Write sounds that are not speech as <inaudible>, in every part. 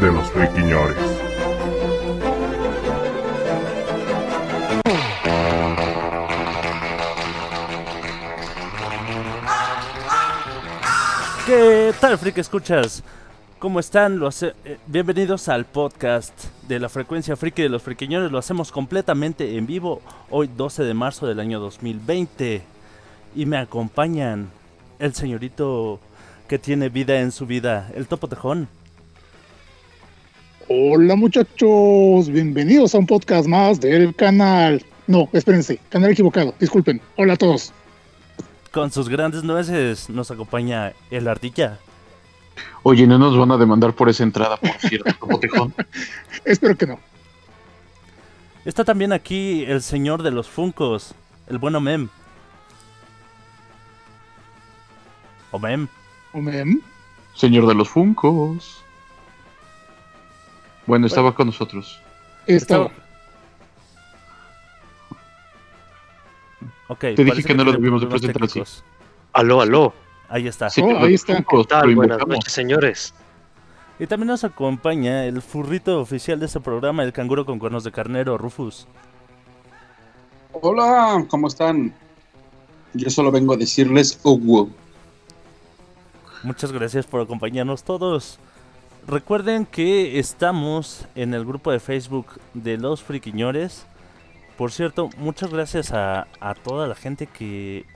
de los friquiñores. ¿Qué tal, friki escuchas? ¿Cómo están? Los, eh, bienvenidos al podcast de la frecuencia friki de los friquiñores. Lo hacemos completamente en vivo hoy 12 de marzo del año 2020. Y me acompañan el señorito que tiene vida en su vida, el Topo Tejón. Hola muchachos, bienvenidos a un podcast más del canal. No, espérense, canal equivocado, disculpen. Hola a todos. Con sus grandes nueces nos acompaña el Ardilla. Oye, no nos van a demandar por esa entrada, por cierto, Topo Tejón. <laughs> Espero que no. Está también aquí el señor de los Funcos, el bueno Mem. O Mem. ¿O mem? Señor de los Funcos. Bueno, estaba con nosotros. Estaba. Ok. Te dije que no lo debimos de presentar así. Aló, aló. Ahí está. Señor Oh, ahí está. Funcos, ¿Qué tal? Buenas noches, señores. Y también nos acompaña el furrito oficial de este programa, el canguro con cuernos de carnero, Rufus. Hola, ¿cómo están? Yo solo vengo a decirles Ugu. Muchas gracias por acompañarnos todos. Recuerden que estamos en el grupo de Facebook de los friquiñores. Por cierto, muchas gracias a, a toda la gente que,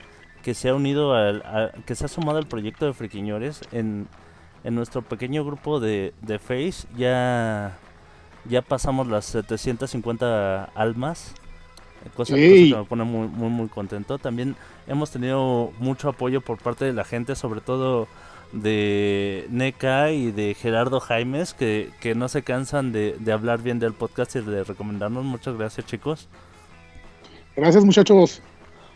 que se ha unido, al, a- que se ha sumado al proyecto de friquiñores en, en nuestro pequeño grupo de, de Face. Ya, ya pasamos las 750 almas. Cosa, que me pone muy, muy, muy contento. También hemos tenido mucho apoyo por parte de la gente, sobre todo de NECA y de Gerardo Jaimes, que, que no se cansan de, de hablar bien del podcast y de recomendarnos. Muchas gracias, chicos. Gracias muchachos.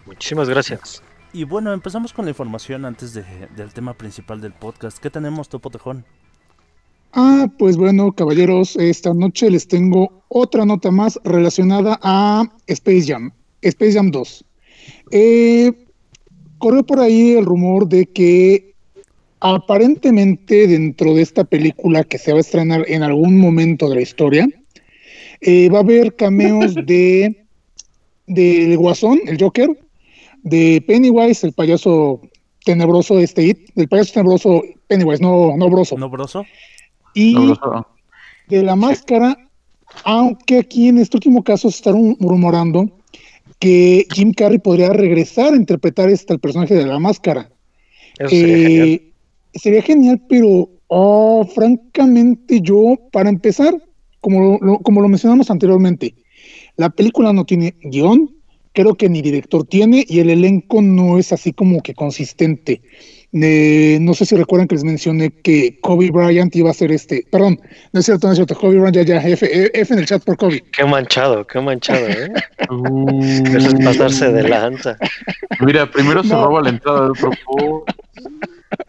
Muchísimas gracias. Y bueno, empezamos con la información antes de- del tema principal del podcast. ¿Qué tenemos, Topo Tejón? Ah, pues bueno, caballeros, esta noche les tengo otra nota más relacionada a Space Jam, Space Jam 2. Eh, corrió por ahí el rumor de que aparentemente dentro de esta película que se va a estrenar en algún momento de la historia, eh, va a haber cameos <laughs> de del Guasón, el Joker, de Pennywise, el payaso tenebroso este It, del payaso tenebroso Pennywise, no, no broso. ¿No, broso? Y No, de la máscara, aunque aquí en este último caso se está rum- rumorando que Jim Carrey podría regresar a interpretar este el personaje de la máscara. Eso sería Eh, genial. Sería genial, pero oh, francamente yo, para empezar, como lo, como lo mencionamos anteriormente, la película no tiene guion, creo que ni director tiene y el elenco no es así como que consistente. Eh, no sé si recuerdan que les mencioné que Kobe Bryant iba a ser este, perdón, no es cierto, no es cierto, Kobe Bryant ya, ya, F, F en el chat por Kobe. Qué manchado, qué manchado, ¿eh? <laughs> Uh, Eso es pasarse de lanza. Mira, primero se No. roba la entrada del otro podcast,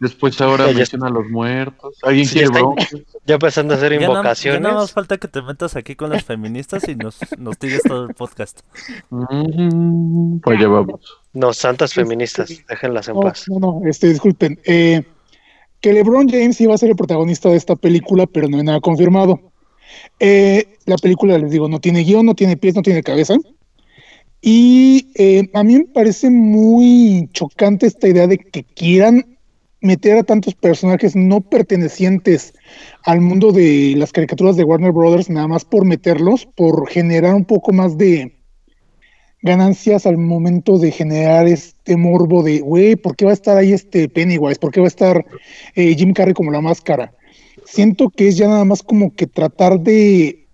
Después ahora Ya, ya menciona a los muertos. ¿Alguien Sí, quiere ya? Ya empezando a hacer Ya, na- ya invocaciones. nada más falta que te metas aquí con las feministas y nos, nos tires todo el podcast. Mm, Pues ya vamos. No, santas Este- feministas, déjenlas en No, paz. no, no, este, disculpen. Eh, que LeBron James iba a ser el protagonista de esta película, pero no hay nada confirmado. Eh, la película, les digo, no tiene guion, no tiene pies, no tiene cabeza. Y eh, a mí me parece muy chocante esta idea de que quieran meter a tantos personajes no pertenecientes al mundo de las caricaturas de Warner Brothers, nada más por meterlos, por generar un poco más de ganancias al momento de generar este morbo de, güey, ¿por qué va a estar ahí este Pennywise? ¿Por qué va a estar eh, Jim Carrey como la máscara? Siento que es ya nada más como que tratar de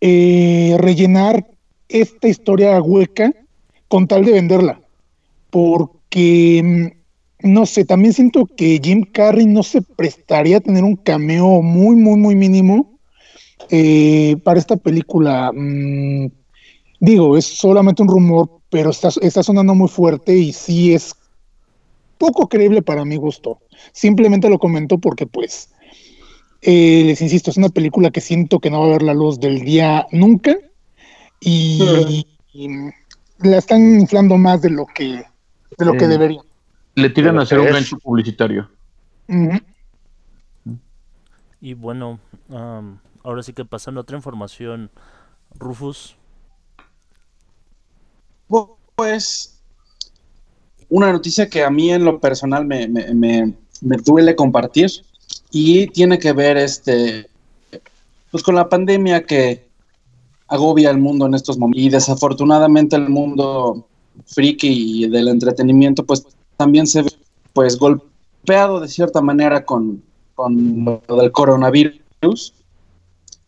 eh, rellenar esta historia hueca con tal de venderla. Porque, mm, no sé, también siento que Jim Carrey no se prestaría a tener un cameo muy, muy, muy mínimo eh, para esta película, mm, digo, es solamente un rumor, pero está, está sonando muy fuerte y sí es poco creíble para mi gusto. Simplemente lo comento porque, pues, eh, les insisto, es una película que siento que no va a ver la luz del día nunca y, y la están inflando más de lo que, de lo que Eh. Le tiran a hacer un gancho publicitario. Y bueno, am, ahora sí que pasando a otra información, Rufus. Pues una noticia que a mí en lo personal me, me- me- me duele compartir y tiene que ver este pues con la pandemia que agobia al mundo en estos momentos y desafortunadamente el mundo friki y del entretenimiento pues también se ve pues golpeado de cierta manera con, con lo del coronavirus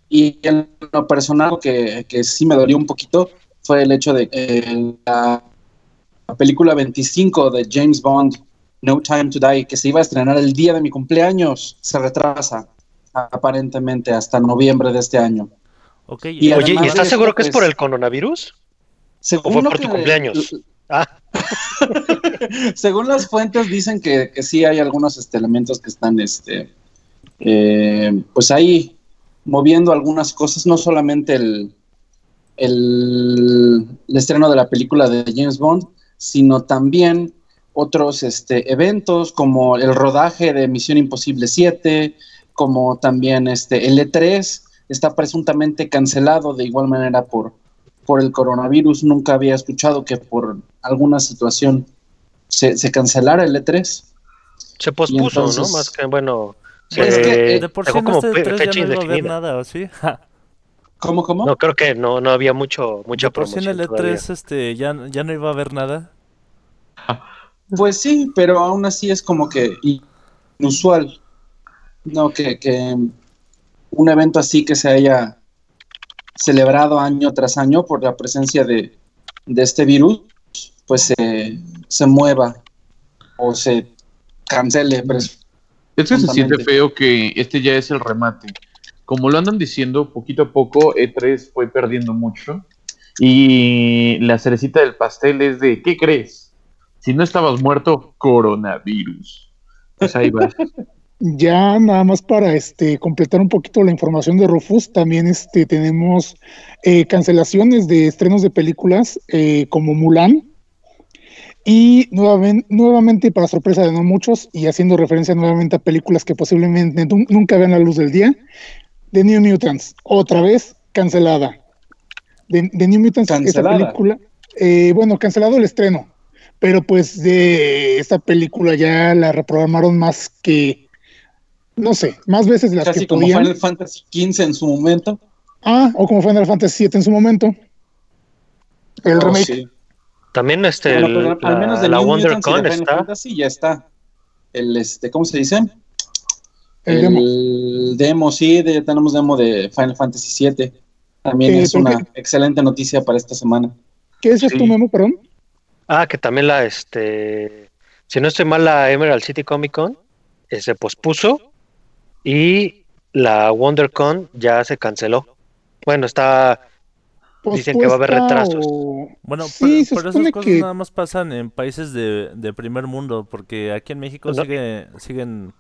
y en lo personal que, que sí me dolió un poquito fue el hecho de que la, la película 25 de James Bond, No Time to Die, que se iba a estrenar el día de mi cumpleaños, se retrasa aparentemente hasta noviembre de este año. Ok, Y eh, Oye, ¿y además estás seguro que es por el coronavirus? Según ¿O fue por tu que- cumpleaños? Ah, <laughs> Según las fuentes dicen que, que sí hay algunos este, elementos que están este, eh, pues ahí moviendo algunas cosas, no solamente el, el, el estreno de la película de James Bond, sino también otros este, eventos como el rodaje de Misión Imposible 7, como también este, el E3 está presuntamente cancelado de igual manera por, por el coronavirus. Nunca había escuchado que por alguna situación se, se cancelara el E E3. se pospuso, entonces- ¿no? Más que, bueno, se Pues es que, eh, de por sí en como este fe- 3 fecha ya no iba a haber indefinida. nada, ¿o sí? <laughs> ¿Cómo, cómo? No, creo que no, no había mucho, mucha de por sí en promoción el todavía. E3 este, ya, ya no iba a haber nada. Pues sí, pero aún así es como que inusual. No, que, que un evento así que se haya celebrado año tras año por la presencia de, de este virus, pues se, se mueva o se cancele. pues, Es que se siente feo que este ya es el remate. Como lo andan diciendo, poquito a poco E3 fue perdiendo mucho. Y la cerecita del pastel es de, ¿qué crees? Si no estabas muerto, coronavirus. Pues ahí va. <laughs> Ya nada más para este completar un poquito la información de Rufus, también este tenemos eh, cancelaciones de estrenos de películas eh, como Mulan y nuevamente, nuevamente para sorpresa de no muchos y haciendo referencia nuevamente a películas que posiblemente nu- nunca vean la luz del día, The New Mutants, otra vez cancelada. The, The New Mutants, esta Cancelada. película, eh, bueno, cancelado el estreno, pero pues de esta película ya la reprogramaron más que no sé, más veces de las Casi que como podían. Final Fantasy XV en su momento. Ah, o como Final Fantasy VII en su momento. El Oh, remake. sí. También este, Bueno, el- pero al menos la, de la WonderCon está. Fantasy ya está. El, este, ¿cómo se dice? El demo. demo, sí, de- tenemos demo de Final Fantasy VII. También Eh, es ¿por una qué? excelente noticia para esta semana. ¿Qué decías Sí. tú, Memo, perdón? Ah, que también la, este, si no estoy mal, la Emerald City Comic Con eh, se pospuso y la WonderCon ya se canceló. Bueno, está, Dicen que va a haber retrasos. o- Bueno, Sí, pero, se pero supone esas cosas que- nada más pasan en países de, de primer mundo, porque aquí en México No. sigue, siguen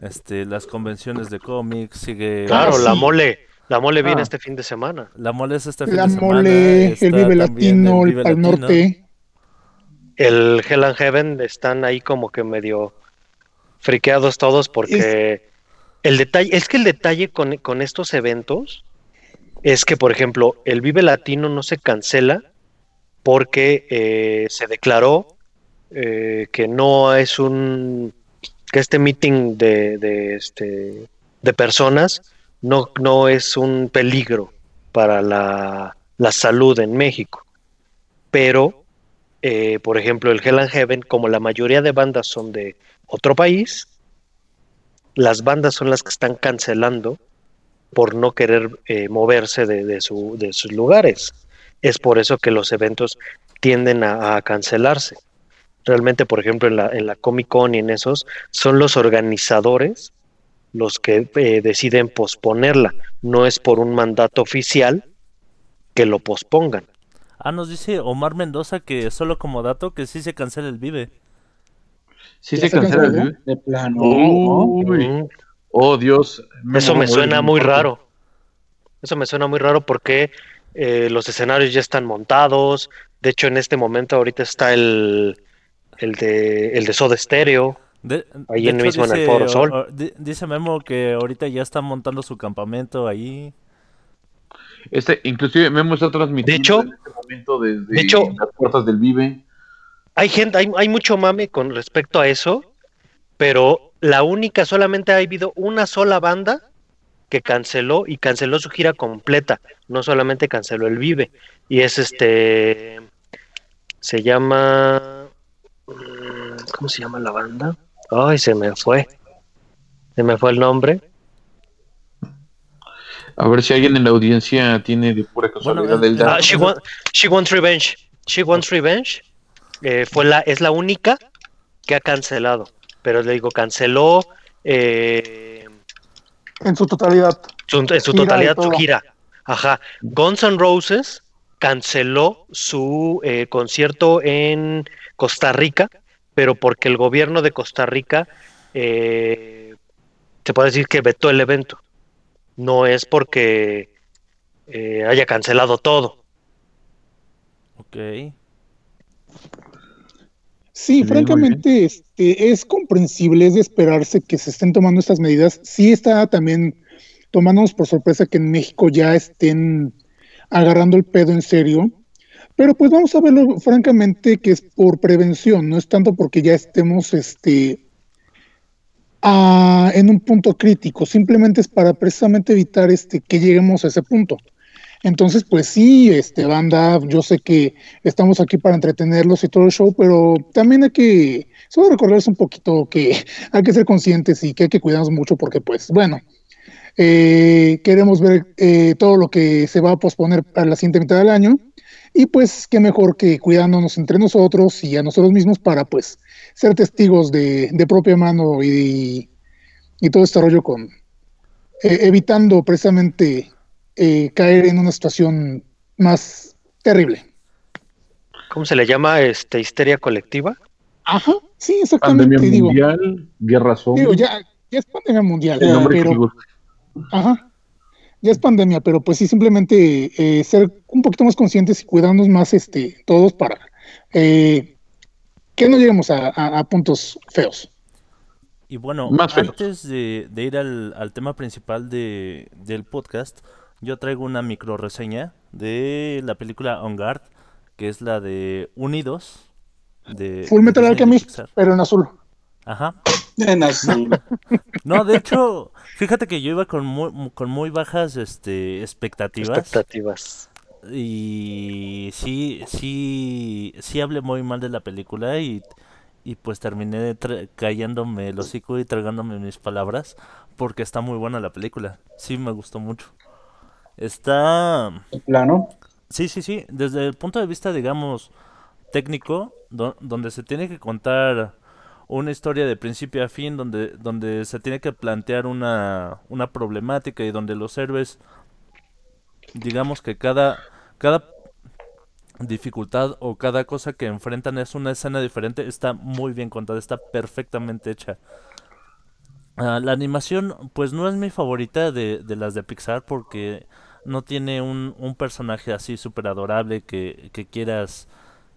este, las convenciones de cómics, sigue... claro, Ah, la mole, la mole viene Ah. este fin de semana. La mole es este fin La de semana. mole, el Vive Latino, el Vive Pal Latino. Norte. El Hell and Heaven están ahí como que medio friqueados todos porque el detalle, es que el detalle con, con estos eventos es que, por ejemplo, el Vive Latino no se cancela porque eh, se declaró eh, que no es un que este meeting de, de, este, de personas no, no es un peligro para la, la salud en México. Pero, eh, por ejemplo, el Hell and Heaven, como la mayoría de bandas son de otro país, las bandas son las que están cancelando por no querer eh, moverse de, de su- de sus lugares. Es por eso que los eventos tienden a, a cancelarse. Realmente, por ejemplo, en la, en la Comic Con y en esos, son los organizadores los que eh, deciden posponerla. No es por un mandato oficial que lo pospongan. Ah, nos dice Omar Mendoza que solo como dato que sí se cancela el Vive. Sí ¿Ya se cancela el? Vive. De plano. Uy. Oh, Dios. Eso me suena muy raro. Eso me suena muy raro porque eh, los escenarios ya están montados. De hecho, en este momento ahorita está el, el de el de Soda Stereo. De- Ahí de en mismo en el dice- Foro Sol. o- o- di- dice Memo que ahorita ya está montando su campamento ahí. Este, inclusive Memo está transmitiendo De hecho- en este momento desde de hecho- las puertas del Vive. Hay gente, hay, hay mucho mame con respecto a eso, pero la única, solamente ha habido una sola banda que canceló y canceló su gira completa, no solamente canceló el Vive. Y es este, se llama, mm, ¿cómo se llama la banda? Ay, se me fue, se me fue el nombre. A ver si alguien en la audiencia tiene de pura casualidad Bueno, el eh, dato. Ah, She, Want- She Wants Revenge. She Wants Revenge eh, fue la, es la única que ha cancelado. Pero le digo, canceló eh, En su totalidad. su- en su Gira totalidad su gira. Ajá. Guns N' Roses canceló su eh, concierto en Costa Rica, pero porque el gobierno de Costa Rica eh, se puede decir que vetó el evento. No es porque eh, haya cancelado todo. Ok. Sí, francamente, este, es comprensible, es de esperarse que se estén tomando estas medidas. Sí está también tomándonos por sorpresa que en México ya estén agarrando el pedo en serio. Pero pues vamos a verlo francamente que es por prevención, no es tanto porque ya estemos este, a- en un punto crítico, simplemente es para precisamente evitar este, que lleguemos a ese punto. Entonces, pues sí, este banda, yo sé que estamos aquí para entretenerlos y todo el show, pero también hay que solo recordarles un poquito que <laughs> hay que ser conscientes y que hay que cuidarnos mucho porque, pues, bueno, eh, queremos ver eh, todo lo que se va a posponer para la siguiente mitad del año y pues qué mejor que cuidándonos entre nosotros y a nosotros mismos para, pues, ser testigos de, propia mano y, y todo este rollo con eh, evitando precisamente eh, caer en una situación más terrible. ¿Cómo se le llama? Este, histeria colectiva. Ajá, sí, exactamente. Pandemia Digo, mundial, guerra zombie. digo, ya, ya es pandemia mundial, el nombre que pero, ajá, ya es pandemia, pero pues sí, simplemente eh, ser un poquito más conscientes y cuidarnos más este, todos para eh, que no lleguemos a, a- a puntos feos. Y bueno, Más antes de, de ir al, al tema principal de, del podcast, yo traigo una micro reseña de la película On Guard, que es la de Unidos. De, Full Metal Alchemist, Pixar. pero en azul. Ajá. En azul. <laughs> No, de hecho, fíjate que yo iba con muy, con muy bajas este, expectativas. Expectativas. Y sí, sí, sí hablé muy mal de la película y, y pues terminé cayéndome el hocico y tragándome mis palabras porque está muy buena la película. Sí, me gustó mucho. Está... plano. Sí, sí, sí. Desde el punto de vista, digamos, técnico, do- donde se tiene que contar una historia de principio a fin, donde, donde se tiene que plantear una, una problemática y donde los héroes, digamos que cada, cada dificultad o cada cosa que enfrentan es una escena diferente, está muy bien contada, está perfectamente hecha. Ah, la animación, pues no es mi favorita de, de las de Pixar porque no tiene un, un personaje así súper adorable que, que quieras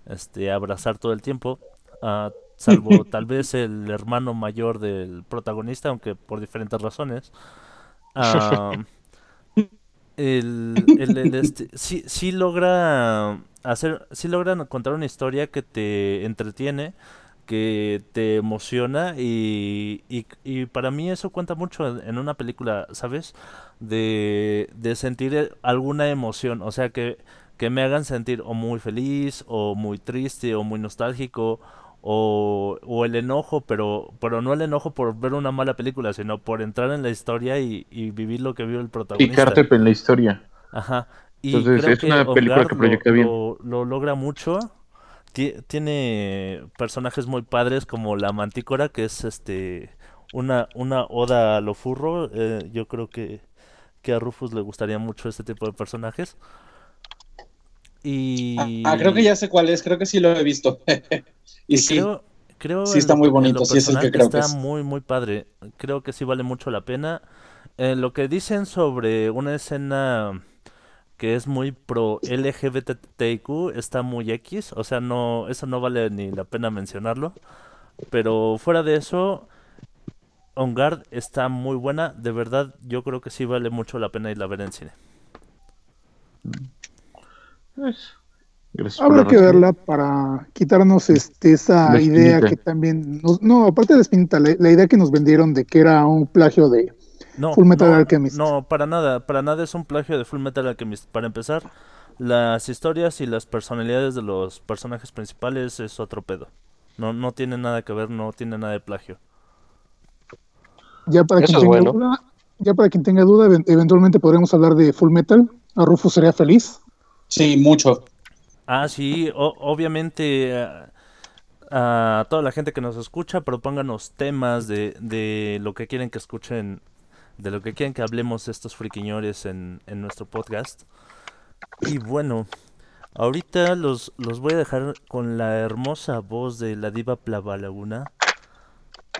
este, abrazar todo el tiempo. ah, salvo <laughs> tal vez el hermano mayor del protagonista, aunque por diferentes razones. El, el- el <laughs> este, sí, sí logra hacer, sí logran contar una historia que te entretiene, que te emociona y, y, y para mí eso cuenta mucho en, en una película, ¿sabes? De, de sentir alguna emoción, o sea que, que me hagan sentir o muy feliz o muy triste o muy nostálgico o, o el enojo, pero, pero no el enojo por ver una mala película, sino por entrar en la historia y, y vivir lo que vive el protagonista. Picarte en la historia. Ajá. Y Entonces, creo es que una película que lo- proyecta bien. Lo, lo logra mucho. Ti- Tiene personajes muy padres como la Mantícora, que es este una, una oda a lo furro. eh, yo creo que, que a Rufus le gustaría mucho este tipo de personajes. Y... Ah, creo que ya sé cuál es, creo que sí lo he visto. <laughs> y y sí, creo, creo sí está muy bonito, sí es el que creo que está es. muy, muy padre. Creo que sí vale mucho la pena. Eh, lo que dicen sobre una escena que es muy pro LGBTQ está muy X, o sea, no, eso no vale ni la pena mencionarlo. Pero fuera de eso, On Guard está muy buena. De verdad, yo creo que sí vale mucho la pena irla a ver en cine. Pues, gracias Habrá que razón. verla para quitarnos este, esa idea que también nos, no, aparte de la espinita, la, la idea que nos vendieron de que era un plagio de No, Full Metal no, Alchemist. No, para nada, para nada es un plagio de Full Metal Alchemist. Para empezar, las historias y las personalidades de los personajes principales es otro pedo. No, no tiene nada que ver, no tiene nada de plagio. ya para Eso quien tenga bueno. duda, ya para quien tenga duda, even- eventualmente podremos hablar de Full Metal. A Rufus sería feliz. sí, mucho. Ah, sí, o- obviamente eh, a toda la gente que nos escucha, propónganos temas de, de lo que quieren que escuchen, de lo que quieren que hablemos estos friquiñores en, en nuestro podcast. Y bueno, ahorita los, los voy a dejar con la hermosa voz de la diva Plavalaguna.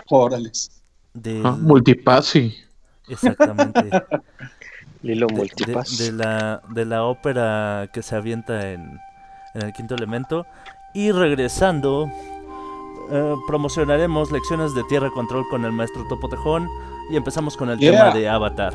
Órales. Del, Ah, multipasi. exactamente. <laughs> Lilo de, de la, de la ópera que se avienta en, en el quinto elemento. Y regresando, eh, promocionaremos lecciones de tierra control con el maestro Topo Tejón. Y empezamos con el Yeah. tema de Avatar.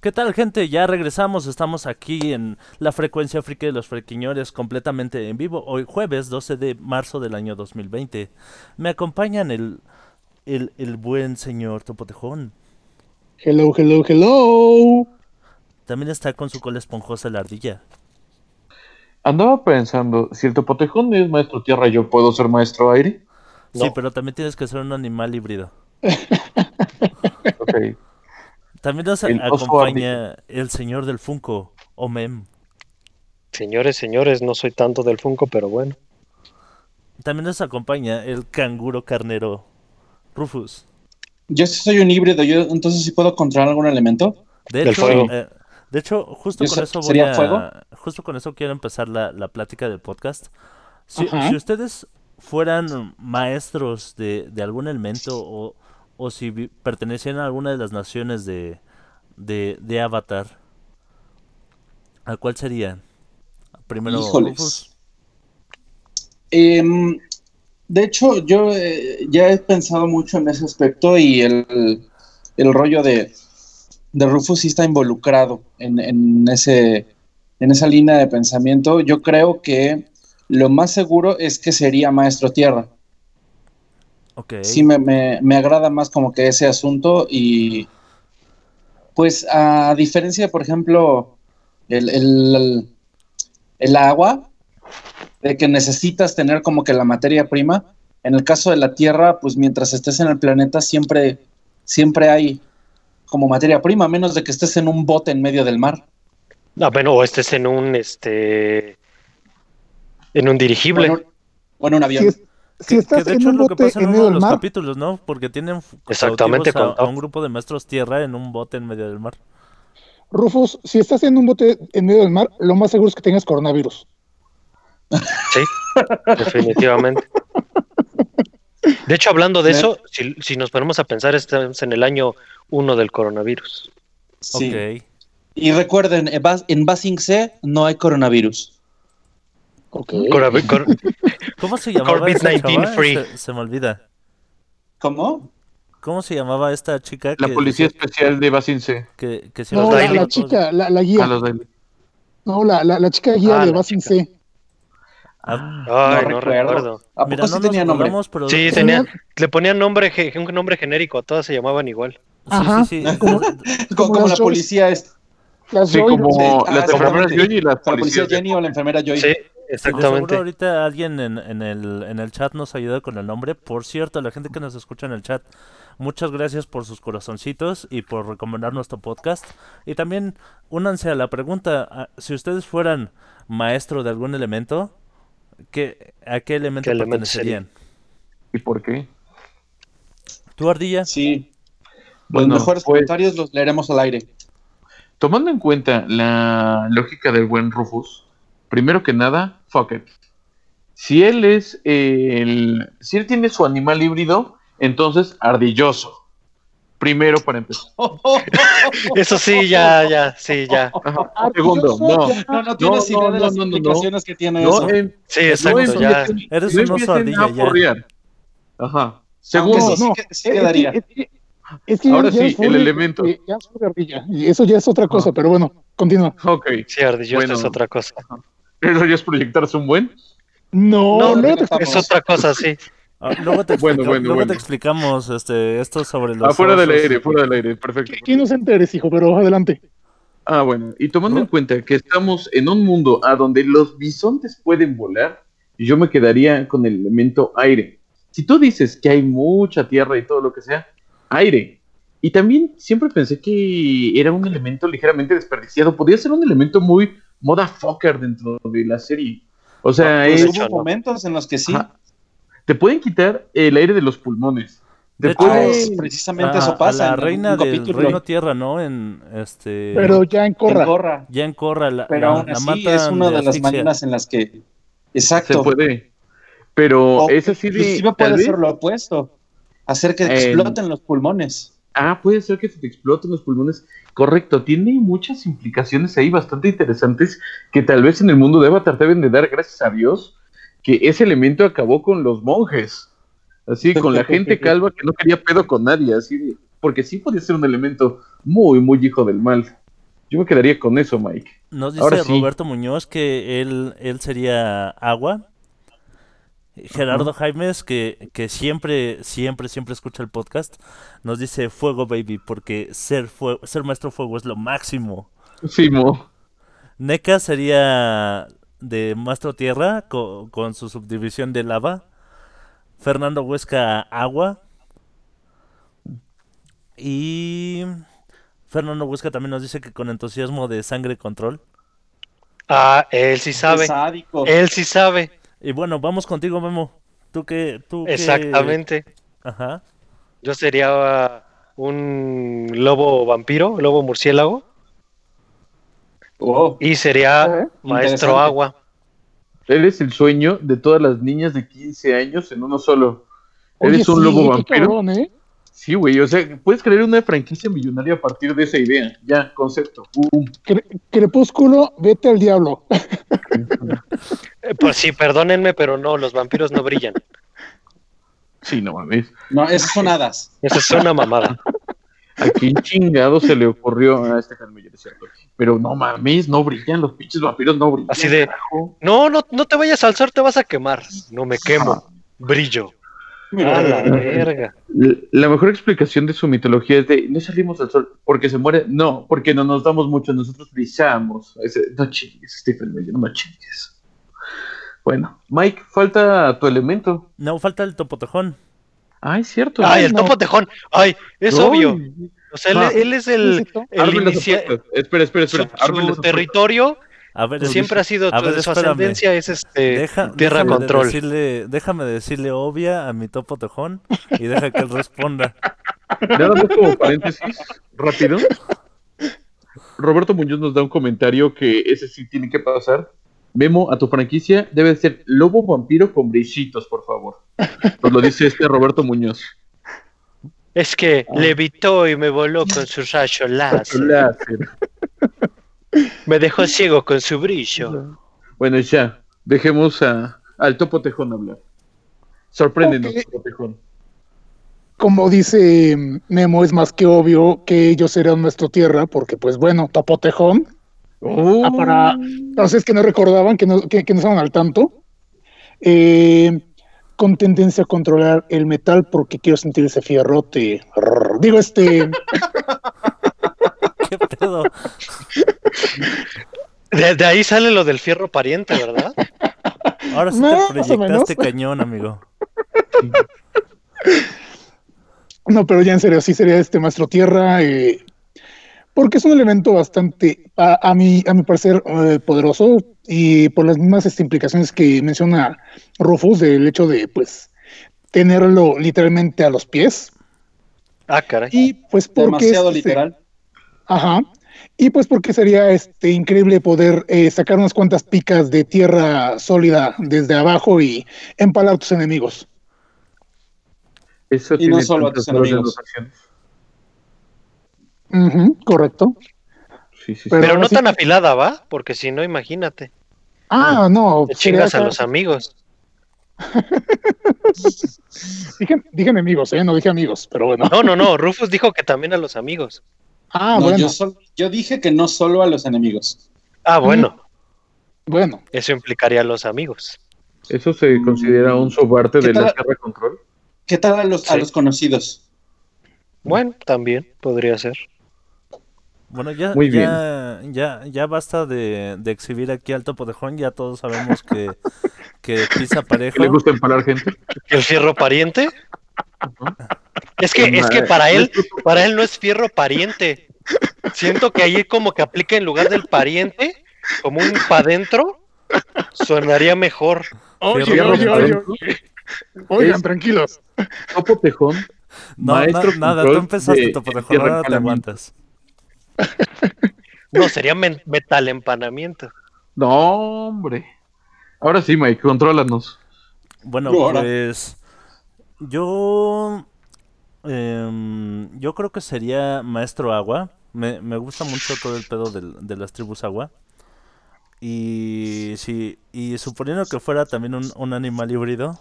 ¿Qué tal, gente? Ya regresamos. Estamos aquí en la frecuencia friki de los frequiñores, completamente en vivo. Hoy, jueves 12 de marzo del año 2020. Me acompañan el, el, el buen señor Topotejón. Hello, hello, hello. También está con su cola esponjosa la ardilla. Andaba pensando, si el topotejón es maestro tierra, ¿yo puedo ser maestro aire? Sí, No. pero también tienes que ser un animal híbrido. <laughs> Ok. También nos El acompaña el señor del Funko, Omem. Señores, señores, no soy tanto del Funko, pero bueno. También nos acompaña el canguro carnero, Rufus. Yo sí soy un híbrido, yo entonces sí puedo controlar algún elemento. De Del hecho, fuego. eh, de hecho, justo ¿Yo con eso voy a, fuego? justo con eso quiero empezar la, la plática del podcast. Si, si ustedes fueran maestros de, de algún elemento o, o si pertenecieran a alguna de las naciones de, de, de Avatar, ¿a cuál sería? Primero, Híjoles. Rufus. Em, de hecho, yo eh, ya he pensado mucho en ese aspecto y el, el rollo de, de Rufus sí está involucrado en, en ese, en esa línea de pensamiento. Yo creo que lo más seguro es que sería Maestro Tierra. Ok. Sí, me, me- me agrada más como que ese asunto y pues a diferencia, por ejemplo, el, el- el agua, de que necesitas tener como que la materia prima, en el caso de la Tierra, pues mientras estés en el planeta siempre, siempre hay como materia prima, a menos de que estés en un bote en medio del mar. Ah, bueno, o estés en un este en un dirigible. Bueno, o en un avión. Si Que, estás que de en hecho es un lo que bote pasa en en uno medio de del los mar, capítulos, ¿no? Porque tienen Exactamente, a, un grupo de maestros tierra en un bote en medio del mar. Rufus, si estás en un bote en medio del mar, lo más seguro es que tengas coronavirus. Sí, definitivamente. De hecho, hablando de eso, si, si nos ponemos a pensar, estamos en el año 1 del coronavirus. Sí. Y recuerden, en en Basing C no hay coronavirus. Ok. Coronavi- cor- <laughs> ¿Cómo se llamaba esa COVID-19 chava? free. Se, se me olvida. ¿Cómo? ¿Cómo se llamaba esta chica La que, policía especial de Basince. que, que se No, la, la chica, la, la guía. A los Daily. No, la, la, la chica guía Ah, de la Basin chica. C. Ah, Ay, no, recuerdo. ¿A poco mira, sí no tenía nombre? pero Sí, sí, tenía, le ponían nombre, un nombre genérico, a todas se llamaban igual. Ajá. sí, sí. <laughs> Como- Como, Como la policía es Las Sí, como Sí, ah, las enfermeras exactamente. Joy y las la policía policías. de- Jenny o la enfermera Joy. Sí, De seguro exactamente. ahorita alguien en, en el, en el chat nos ayuda con el nombre. Por cierto, la gente que nos escucha en el chat, muchas gracias por sus corazoncitos y por recomendar nuestro podcast. Y también únanse a la pregunta, ah, si ustedes fueran maestro de algún elemento, ¿qué, ¿a qué elemento ¿Qué elemento pertenecerían? ¿Y por qué? ¿Tú, Ardilla? Sí. Bueno, los mejores pues- comentarios los leeremos al aire. Tomando en cuenta la lógica del buen Rufus, primero que nada, fuck it. Si él es el. Si él tiene su animal híbrido, entonces ardilloso. Primero para empezar. <laughs> Eso sí, ya, ya, sí, ya. Ajá. Segundo, no. No, no tienes no, idea no, de las no, no, no. implicaciones que tiene No, eso. em- Sí, no exacto, ya. Eres un oso ardilla, ya. Ajá. Segundo, sí, sí es quedaría. que- es que- es que ya- Ahora sí, el elemento. eh, Ya es furry ardilla, y eso ya es otra cosa, Ah. pero bueno, continúa. ok. Sí, ardilloso Bueno. es otra cosa. Eso ya es proyectarse un buen. No, No, luego te. Es otra cosa, sí. Ah, luego te, <laughs> Bueno, bueno, luego bueno. te explicamos este, esto sobre los Afuera del osos. aire, fuera del aire. Perfecto. Que inocente eres, hijo, pero adelante. Ah, bueno, y tomando ¿No? en cuenta que estamos en un mundo a donde los bisontes pueden volar, yo me quedaría con el elemento aire. Si tú dices que hay mucha tierra y todo lo que sea, aire. Y también siempre pensé que era un elemento ligeramente desperdiciado. Podría ser un elemento muy moda fucker dentro de la serie. O sea, Pues es- hubo no. momentos en los que sí. Ajá. te pueden quitar el aire de los pulmones. De hecho, Pues, precisamente a- eso pasa. A la en reina del capítulo. reino tierra, ¿no? En este. Pero ya en En Corra. Ya en Corra la, Pero la- aún la así matan es una de, las maneras en las que. se Exacto. puede. Pero O es así de. Inclusive puede ser lo opuesto. Hacer que Eh, exploten los pulmones. Ah, puede ser que se te exploten los pulmones. Correcto, tiene muchas implicaciones ahí bastante interesantes que tal vez en el mundo de Avatar deben de dar gracias a Dios que ese elemento acabó con los monjes. Así, <laughs> con la gente calva que no quería pedo con nadie, así porque sí podía ser un elemento muy, muy hijo del mal. Yo me quedaría con eso, Mike. Nos Ahora dice sí. Roberto Muñoz que él, él sería agua. Gerardo Jaimes, que, que siempre, siempre, siempre escucha el podcast, nos dice fuego, baby, porque ser, fue- ser maestro fuego es lo máximo. Simo. NECA sería de Maestro Tierra co- con, su subdivisión de lava. Fernando Huesca Agua. Y Fernando Huesca también nos dice que con entusiasmo de sangre control. Ah, él sí sabe. Él sí sabe. Y bueno, vamos contigo, Memo. Tú que... Tú Exactamente. Ajá. Yo sería un lobo vampiro, lobo murciélago, Oh, y sería Ajá. maestro Interesante. agua. Eres el sueño de todas las niñas de 15 años en uno solo. Oye, Eres un sí, lobo vampiro. cabrón, ¿eh? Sí, güey. O sea, puedes crear una franquicia millonaria a partir de esa idea. Ya, concepto. Cre- Crepúsculo, vete al diablo. Eh, Pues sí, perdónenme, pero no, los vampiros no brillan. Sí, no mames. no, esas son hadas. Esa es una mamada. ¿A quién chingado se le ocurrió a este Miller, es cierto? Pero no mames, no brillan, los pinches vampiros no brillan. Así de- carajo. No, no, no te vayas al sol, te vas a quemar. No me quemo, brillo. A la verga. La mejor explicación de su mitología es de no salimos al sol porque se muere. No, porque no nos damos mucho, nosotros brillamos. No chingues, Stephen Miller, no chingues. Bueno, Mike, falta tu elemento. No, falta el topotejón. Ay, cierto. Ay, el no. topo tejón. Ay, es obvio. O sea, él, Ah. él es el, el inicia-. Espera, espera, su, espera. Su territorio A ver, siempre ha sido a ver, su, ascendencia es este Deja- tierra déjame de control. decirle, déjame decirle obvia a mi topo tejón y deja que él responda. Nada más como paréntesis, rápido. Roberto Muñoz nos da un comentario que ese sí tiene que pasar. Memo, a tu franquicia debe ser lobo vampiro con brillitos, por favor. Nos lo dice este Roberto Muñoz. Es que Ah. levitó y me voló con su rayo láser. Láser. Me dejó ciego con su brillo. Bueno, ya, dejemos a, al Topo Tejón hablar. Sorpréndenos, Ok. Topo Tejón. Como dice mm, Memo, es más que obvio que seré un maestro tierra, porque pues bueno, Topotejón, Oh. Ah, para para ustedes que no recordaban, que no, que, que no estaban al tanto, eh, con tendencia a controlar el metal porque quiero sentir ese fierrote. Rrr. Digo, este, <laughs> ¿Qué pedo? De, de ahí sale lo del fierro pariente, ¿verdad? <laughs> Ahora sí Más o te proyectaste cañón, amigo. no, pero ya en serio, sí sería este maestro tierra, eh, porque es un elemento bastante, a, a mi, a mi parecer, eh, poderoso y por las mismas este, implicaciones que menciona Rufus del hecho de, pues, tenerlo literalmente a los pies Ah, caray. y pues porque Demasiado este, literal. Ajá. Y pues porque sería este increíble poder eh, sacar unas cuantas picas de tierra sólida desde abajo y empalar a tus enemigos. Eso Y no solo a tus enemigos. Correcto. Sí, sí, sí. Pero Pero no sí- tan afilada, ¿va? Porque si no, imagínate. Ah, no. Te sería chingas a los amigos. <laughs> Dije, dije enemigos, ¿eh? No dije amigos, pero bueno. No, no, no. <laughs> Rufus dijo que también a los amigos. Ah, No, bueno. yo, sol- yo dije que no solo a los enemigos. Ah, bueno. Bueno. Eso implicaría a los amigos. Eso se considera un subarte ¿Qué de la? Tierra Control. ¿Qué tal a los, a los conocidos? Bueno, también podría ser. Bueno, ya, Muy ya, ya, ya basta de, de exhibir aquí al topotejón. Ya todos sabemos que, que pisa <laughs> parejo. ¿Que le gusta empalar gente? ¿El fierro pariente? Es que, es que para él, para él no es fierro pariente. Siento que ahí como que aplica en lugar del pariente, como un pa' dentro, sonaría mejor. Oye, Fierro oye, para oye. Oigan, Es- tranquilos. Topo Tejón. No, Maestro na- nada, tú empezaste de- topotejón, tierra ahora te aguantas. <laughs> No, sería metal empanamiento. No, hombre. Ahora sí, Mike, contrólanos. Bueno, ahora. pues yo em, yo creo que sería maestro agua. Me, me gusta mucho todo el pedo del- de las tribus agua. Y sí, y suponiendo que fuera también un, un animal híbrido,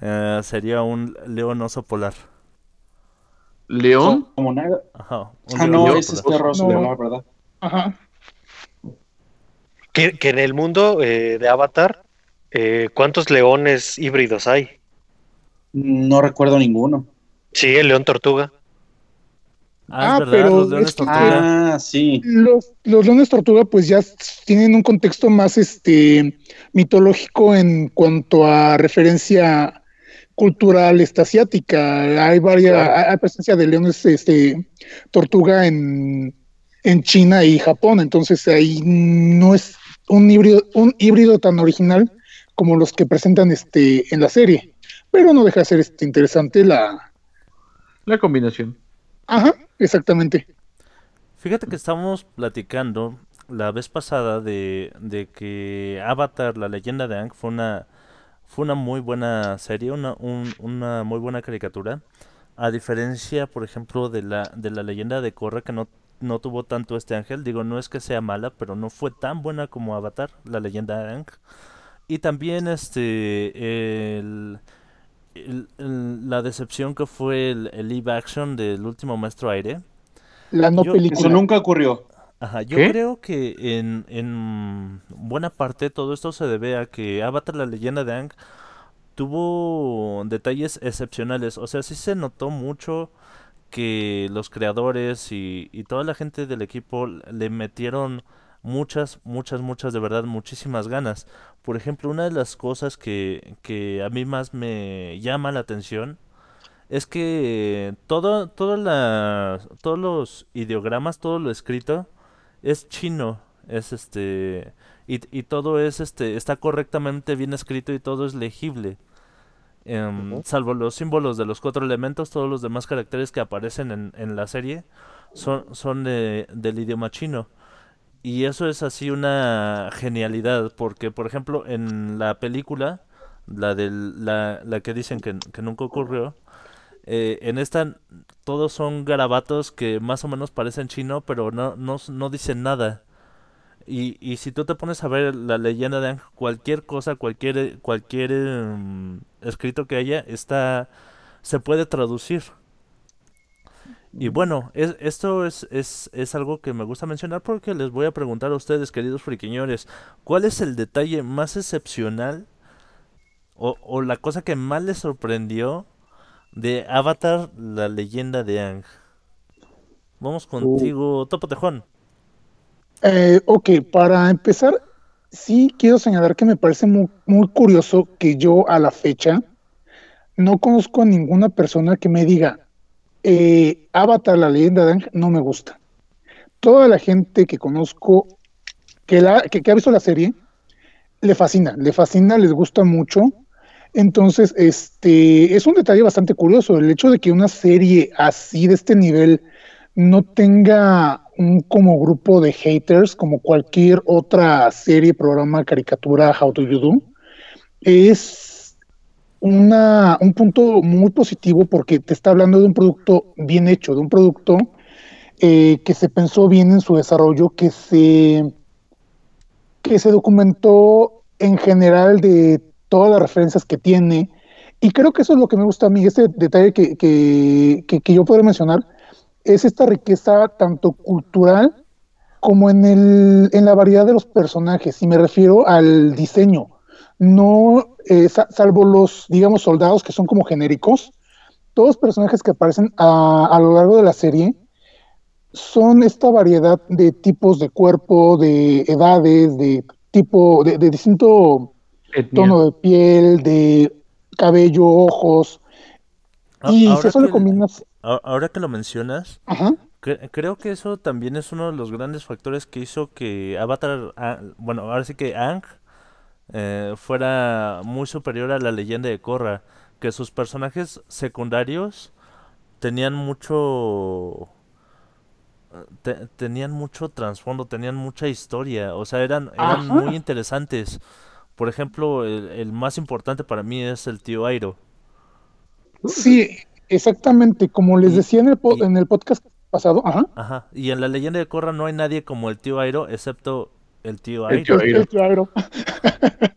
eh, sería un león oso polar. León. Como nada. Ajá, Ah, león no, ese es polar. perro No. leonor, ¿verdad? Ajá. Que, que en el mundo eh, de Avatar, eh, ¿cuántos leones híbridos hay? No recuerdo ninguno. Sí, el león tortuga. Ah, Ah, es verdad, pero los leones es que- tortuga. Ah, sí. Los, los leones tortuga pues ya tienen un contexto más este mitológico en cuanto a referencia cultural esta, asiática. Hay varias, Claro. hay, presencia de leones este tortuga en, en China y Japón, entonces ahí no es un híbrido, un híbrido tan original como los que presentan este en la serie. Pero no deja de ser este interesante la La combinación. ajá, exactamente. Fíjate que estábamos platicando la vez pasada de, de que Avatar, la leyenda de Aang, fue una, fue una muy buena serie, una, un- una muy buena caricatura. A diferencia, por ejemplo, de la, de la leyenda de Korra, que no, no tuvo tanto este ángel. Digo, no es que sea mala, pero no fue tan buena como Avatar, la leyenda de Aang. Y también este el, el- el- la decepción que fue el, el live action del último Maestro Aire. La no Yo- película. Eso nunca ocurrió. Ajá, yo ¿Qué? creo que en, en buena parte todo esto se debe a que Avatar, la leyenda de Aang, tuvo detalles excepcionales. O sea, sí se notó mucho que los creadores y, y toda la gente del equipo le metieron muchas, muchas, muchas, de verdad, muchísimas ganas. Por ejemplo, una de las cosas que, que a mí más me llama la atención es que todo, toda la, todos los ideogramas, todo lo escrito es chino, es este y, y todo es este está correctamente bien escrito y todo es legible. Em. Salvo los símbolos de los cuatro elementos, todos los demás caracteres que aparecen en, en la serie son, son de- del idioma chino. Y eso es así una genialidad, porque por ejemplo en la película, la, del, la, la que dicen que, que nunca ocurrió, eh, en esta todos son garabatos que más o menos parecen chino, pero no, no, no dicen nada. Y, y si tú te pones a ver la leyenda de Aang, cualquier cosa, cualquier, cualquier em, escrito que haya, está, se puede traducir. Y bueno, es, esto es, es, es algo que me gusta mencionar porque les voy a preguntar a ustedes, queridos friquiñores, ¿cuál es el detalle más excepcional o, o la cosa que más les sorprendió de Avatar, la leyenda de Aang? Vamos contigo, Topo Tejón. Eh, ok, para empezar, sí quiero señalar que me parece muy, muy curioso que yo a la fecha no conozco a ninguna persona que me diga, eh, Avatar, la leyenda de Aang, no me gusta. Toda la gente que conozco que, la, que, que ha visto la serie le fascina, le fascina, les gusta mucho. Entonces, este es un detalle bastante curioso el hecho de que una serie así de este nivel no tenga un como grupo de haters como cualquier otra serie, programa, caricatura, How Do You Do, es una, un punto muy positivo porque te está hablando de un producto bien hecho, de un producto eh, que se pensó bien en su desarrollo, que se, que se documentó en general de todas las referencias que tiene. Y creo que eso es lo que me gusta a mí, este detalle que, que, que, yo puedo mencionar, es esta riqueza tanto cultural como en, el, en la variedad de los personajes, y me refiero al diseño. No, eh, sa- salvo los, digamos, soldados que son como genéricos, todos los personajes que aparecen a, a lo largo de la serie son esta variedad de tipos de cuerpo, de edades, de tipo, de, de distinto Etnia. tono de piel, de cabello, ojos, y si eso le que- combinas, Ahora que lo mencionas, ajá, Cre- Creo que eso también es uno de los grandes factores que hizo que Avatar, ah, bueno, ahora sí que Aang eh, fuera muy superior a la leyenda de Korra, que sus personajes secundarios tenían mucho te- tenían mucho trasfondo, tenían mucha historia, o sea, eran eran Ajá. muy interesantes. Por ejemplo, el, el más importante para mí es el tío Airo. Sí, exactamente, como les Y- decía en el, po- y- en el podcast pasado, ajá, Ajá, y en la leyenda de Korra no hay nadie como el tío Airo, excepto el tío El Airo. tío el- Airo. el claro. <laughs>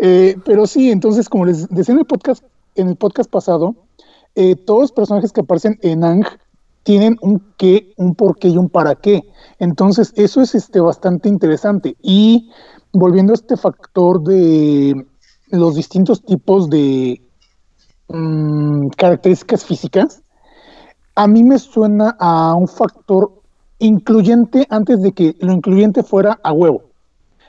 Eh, pero sí, entonces, como les decía en el podcast, en el podcast pasado, eh, todos los personajes que aparecen en Ang tienen un qué, un por qué y un para qué. Entonces, eso es este, bastante interesante. Y volviendo a este factor de los distintos tipos de mm, características físicas, a mí me suena a un factor incluyente antes de que lo incluyente fuera a huevo.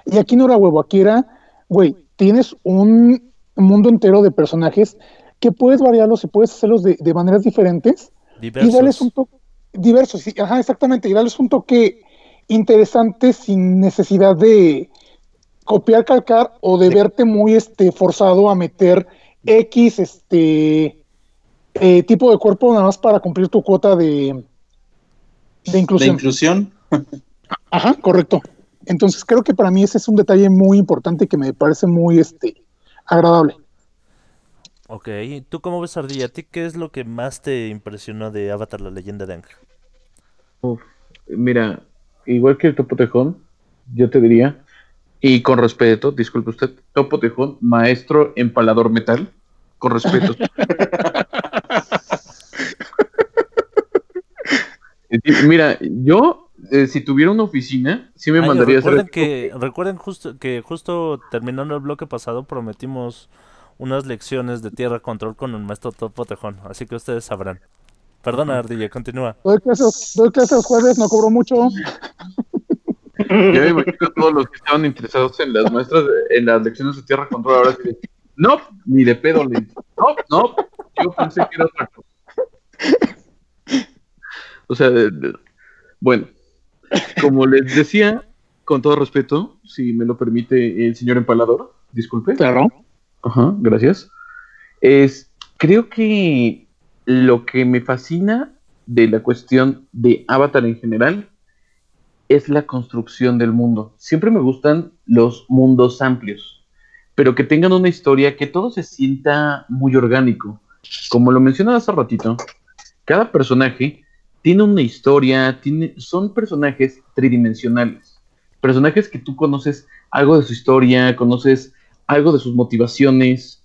Y aquí no era huevo, aquí era, güey, tienes un mundo entero de personajes que puedes variarlos y puedes hacerlos de, de maneras diferentes y darles Diversos. un toque diversos, sí, ajá, exactamente, y darles un toque interesante sin necesidad de copiar, calcar o de verte muy este forzado a meter X este eh, tipo de cuerpo nada más para cumplir tu cuota de, de De inclusión. inclusión. <laughs> Ajá, correcto. Entonces creo que para mí ese es un detalle muy importante que me parece muy este agradable. Ok, ¿tú cómo ves Ardilla? ¿A ti qué es lo que más te impresionó de Avatar, la leyenda de Aang? Uf, mira, igual que el Topo Tejón, yo te diría, y con respeto, disculpe usted, Topo Tejón, maestro empalador metal, con respeto. <laughs> Mira, yo, eh, si tuviera una oficina, sí me Ay, mandaría a hacer recuerden que recuerden justo que justo terminando el bloque pasado prometimos unas lecciones de tierra control con el maestro Topo Tejón, así que ustedes sabrán. Perdona, Ardilla, continúa. Doy clases, doy clases jueves, no cobro mucho. Ya me imagino a todos los que estaban interesados en las muestras, en las lecciones de tierra control, ahora sí. No, ni de pedo, le No, no, yo pensé que era otra cosa. O sea, de- de- bueno, como les decía, con todo respeto, si me lo permite el señor empalador, disculpe. Claro. Ajá, gracias. Es, creo que lo que me fascina de la cuestión de Avatar en general es la construcción del mundo. Siempre me gustan los mundos amplios, pero que tengan una historia que todo se sienta muy orgánico. Como lo mencionaba hace ratito, cada personaje tiene una historia, tiene, son personajes tridimensionales. Personajes que tú conoces algo de su historia, conoces algo de sus motivaciones,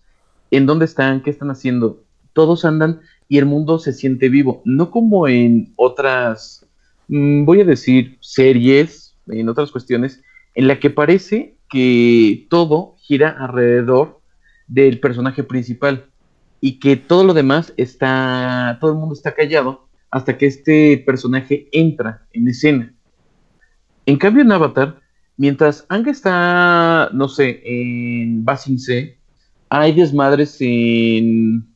en dónde están, qué están haciendo. Todos andan y el mundo se siente vivo, no como en otras, mm, voy a decir, series, en otras cuestiones, en la que parece que todo gira alrededor del personaje principal y que todo lo demás está, todo el mundo está callado hasta que este personaje entra en escena. En cambio, en Avatar, mientras Ang está, no sé, en Basin C, hay desmadres en,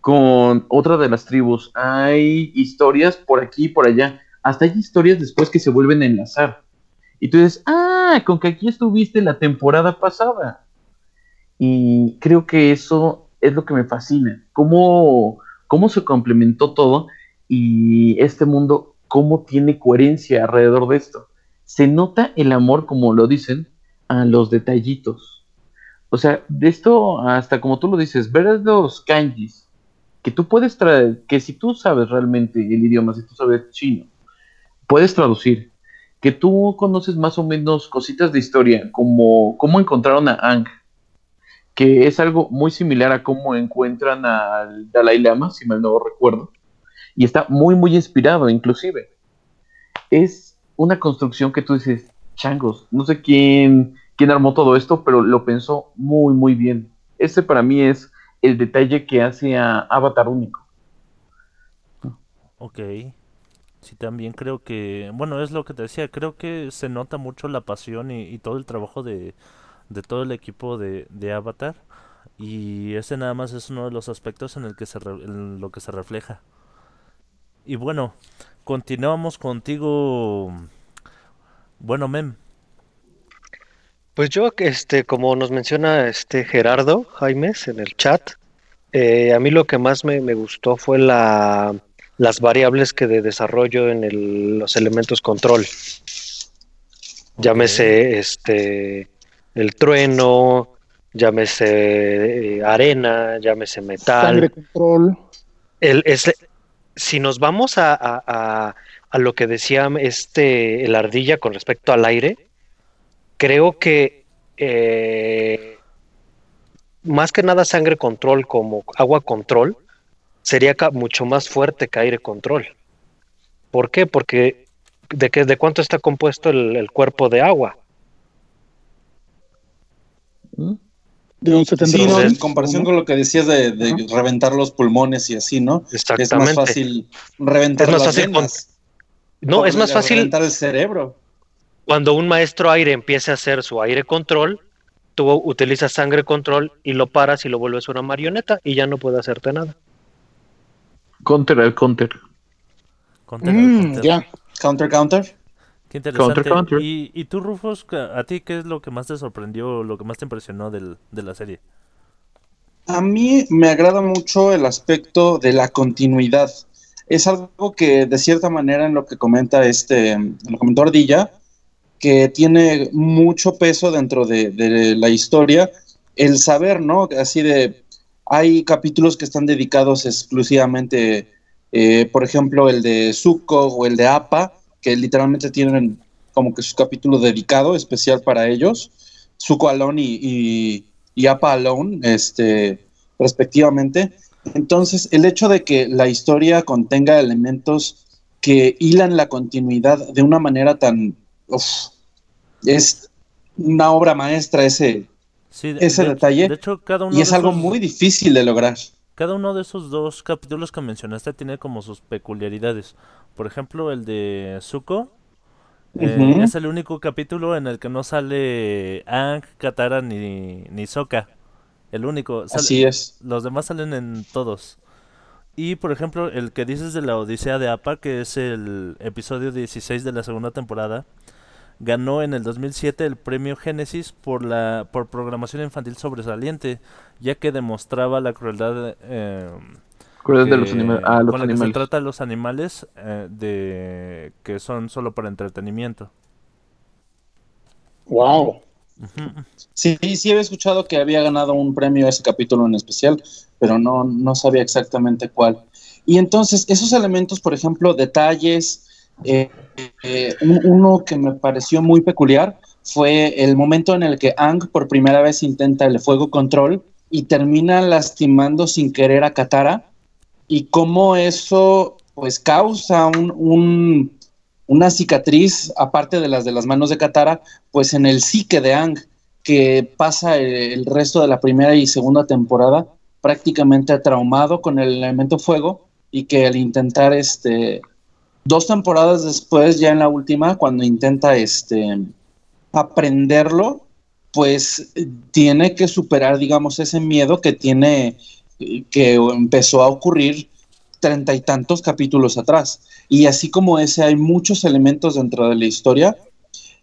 con otra de las tribus, hay historias por aquí y por allá, hasta hay historias después que se vuelven a enlazar. Y tú dices, ah, con que aquí estuviste la temporada pasada. Y creo que eso es lo que me fascina, cómo, cómo se complementó todo y este mundo, cómo tiene coherencia alrededor de esto. Se nota el amor, como lo dicen, a los detallitos. O sea, de esto hasta como tú lo dices, ver los kanjis, que tú puedes traer, que si tú sabes realmente el idioma, si tú sabes chino, puedes traducir, que tú conoces más o menos cositas de historia, como cómo encontraron a Ang, que es algo muy similar a cómo encuentran al Dalai Lama, si mal no recuerdo, y está muy, muy inspirado, inclusive. Es una construcción que tú dices, changos, no sé quién, quién armó todo esto, pero lo pensó muy, muy bien. Ese para mí es el detalle que hace a Avatar único. Ok. Sí, también creo que, bueno, es lo que te decía, creo que se nota mucho la pasión y, todo el trabajo de, de todo el equipo de, de Avatar. Y ese nada más es uno de los aspectos en el que se re- en lo que se refleja. Y bueno, continuamos contigo. Bueno, Mem. Pues yo, este, como nos menciona este Gerardo Jaimes en el chat, eh, a mí lo que más me, me gustó fue la, las variables que de desarrollo en el- los elementos control. Llámese este el trueno, llámese eh, arena, llámese metal. Sangre control. El, es- si nos vamos a, a- a- lo que decía este el ardilla con respecto al aire, creo que eh, más que nada sangre control como agua control sería mucho más fuerte que aire control. ¿Por qué? Porque de, qué, de cuánto está compuesto el cuerpo de agua. De un 70 Sí, no, en comparación con lo que decías de, de reventar los pulmones y así, ¿no? Es Exactamente. más fácil reventar Es más las fácil venas. No, es más fácil Reventar el cerebro. cuando un maestro aire empiece a hacer su aire control, tú utilizas sangre control y lo paras y lo vuelves una marioneta y ya no puede hacerte nada. Counter al counter. Counter, Mm, counter. ya. Counter, counter. Qué interesante. Counter, counter. ¿Y, y tú, Rufus, a ti qué es lo que más te sorprendió, lo que más te impresionó del- de la serie? A mí me agrada mucho el aspecto de la continuidad. Es algo que de cierta manera en lo que comenta este, lo comentó Ardilla, que tiene mucho peso dentro de, de la historia, el saber, ¿no? Así de, hay capítulos que están dedicados exclusivamente, eh, por ejemplo, el de Zuko o el de Appa, que literalmente tienen como que su capítulo dedicado, especial para ellos. Zuko Alone y, y, y Alone, este, respectivamente. Entonces, el hecho de que la historia contenga elementos que hilan la continuidad de una manera tan... uf, es una obra maestra ese, Sí, ese de- detalle, De hecho, cada uno y es algo esos- muy difícil de lograr. Cada uno de esos dos capítulos que mencionaste tiene como sus peculiaridades. Por ejemplo, el de Zuko eh, es el único capítulo en el que no sale Aang, Katara ni, ni Sokka. El único. Sale- Así es. Los demás salen en todos. Y por ejemplo, el que dices de la Odisea de Appa, que es el episodio 16 de la segunda temporada, ganó en el 2007 el premio Génesis por la por programación infantil sobresaliente, ya que demostraba la crueldad eh, Crueldad de los animales. Ah, los con la que se animales. trata a los animales eh, de que son solo para entretenimiento. Wow. Sí, sí había escuchado que había ganado un premio ese capítulo en especial, pero no, no sabía exactamente cuál. Y entonces, esos elementos, por ejemplo, detalles, eh, eh, un- uno que me pareció muy peculiar fue el momento en el que Ang por primera vez intenta el fuego control y termina lastimando sin querer a Katara y cómo eso pues causa un- una cicatriz, aparte de las de las manos de Katara, pues en el psique de Ang, que pasa el, el resto de la primera y segunda temporada prácticamente traumado con el elemento fuego y que al intentar este dos temporadas después ya en la última cuando intenta este aprenderlo pues tiene que superar digamos ese miedo que tiene que empezó a ocurrir treinta y tantos capítulos atrás. Y así como ese hay muchos elementos dentro de la historia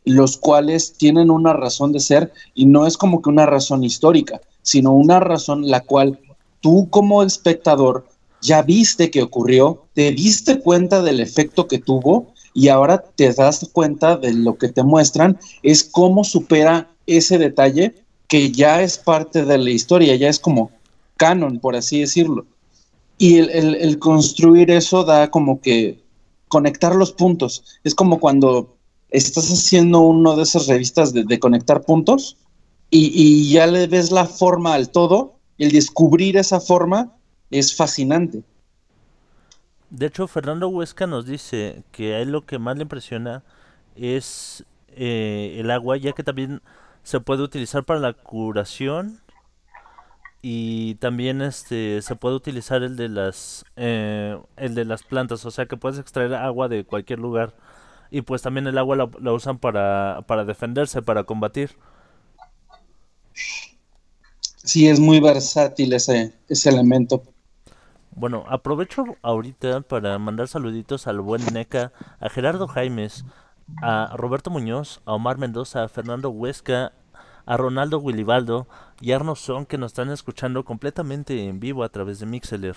los cuales tienen una razón de ser y no es como que una razón histórica, sino una razón la cual tú como espectador ya viste que ocurrió, te diste cuenta del efecto que tuvo y ahora te das cuenta de lo que te muestran es cómo supera ese detalle que ya es parte de la historia, ya es como canon, por así decirlo. Y el, construir eso da como que conectar los puntos. Es como cuando estás haciendo uno de esas revistas de, de conectar puntos y, y ya le ves la forma al todo. El descubrir esa forma es fascinante. De hecho, Fernando Huesca nos dice que a él lo que más le impresiona es eh, el agua, ya que también se puede utilizar para la curación y también este se puede utilizar el de las eh, el de las plantas, o sea que puedes extraer agua de cualquier lugar y pues también el agua la, la usan para para defenderse, para combatir. Sí, es muy versátil ese, ese elemento. Bueno, aprovecho ahorita para mandar saluditos al buen NECA, a Gerardo Jaimes, a Roberto Muñoz, a Omar Mendoza, a Fernando Huesca, a Ronaldo Willibaldo y Arno Son que nos están escuchando completamente en vivo a través de Mixeler.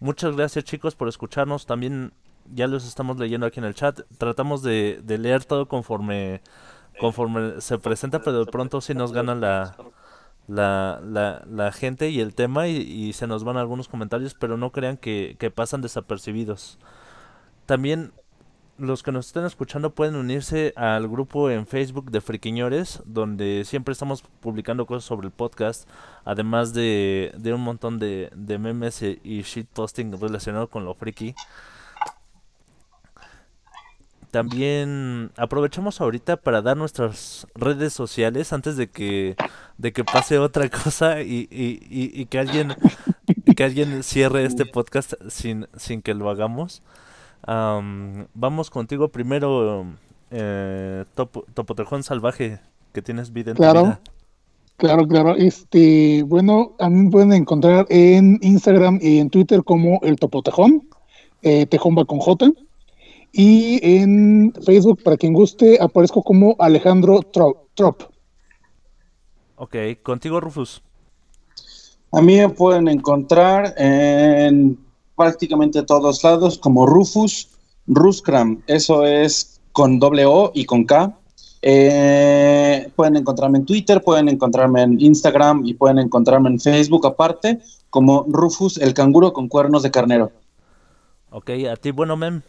Muchas gracias chicos por escucharnos. También ya los estamos leyendo aquí en el chat. Tratamos de, de leer todo conforme, conforme se presenta, pero de pronto sí nos gana la, la, la, la gente y el tema y, se nos van algunos comentarios, pero no crean que, que pasan desapercibidos. También los que nos estén escuchando pueden unirse al grupo en Facebook de Friquiñores, donde siempre estamos publicando cosas sobre el podcast, además de, de un montón de, de memes e- y shitposting relacionado con lo friki. También aprovechamos ahorita para dar nuestras redes sociales antes de que de que pase otra <laughs> cosa y, y, y, y que alguien que alguien cierre este podcast sin, sin que lo hagamos. Am, vamos contigo primero, eh, Topo- Topotejón Salvaje, que tienes vida en tu Claro. vida. Claro, claro. Este, bueno, a mí me pueden encontrar en Instagram y en Twitter como el Topotejón, eh, Tejón va con J. Y en Facebook, para quien guste, aparezco como Alejandro Tro- Trop. Ok, contigo, Rufus. A mí me pueden encontrar en prácticamente todos lados como Rufus Ruskram. Eso es con doble O y con K. Eh, pueden encontrarme en Twitter, pueden encontrarme en Instagram y pueden encontrarme en Facebook aparte como Rufus el canguro con cuernos de carnero. Ok, a ti, bueno, Mem.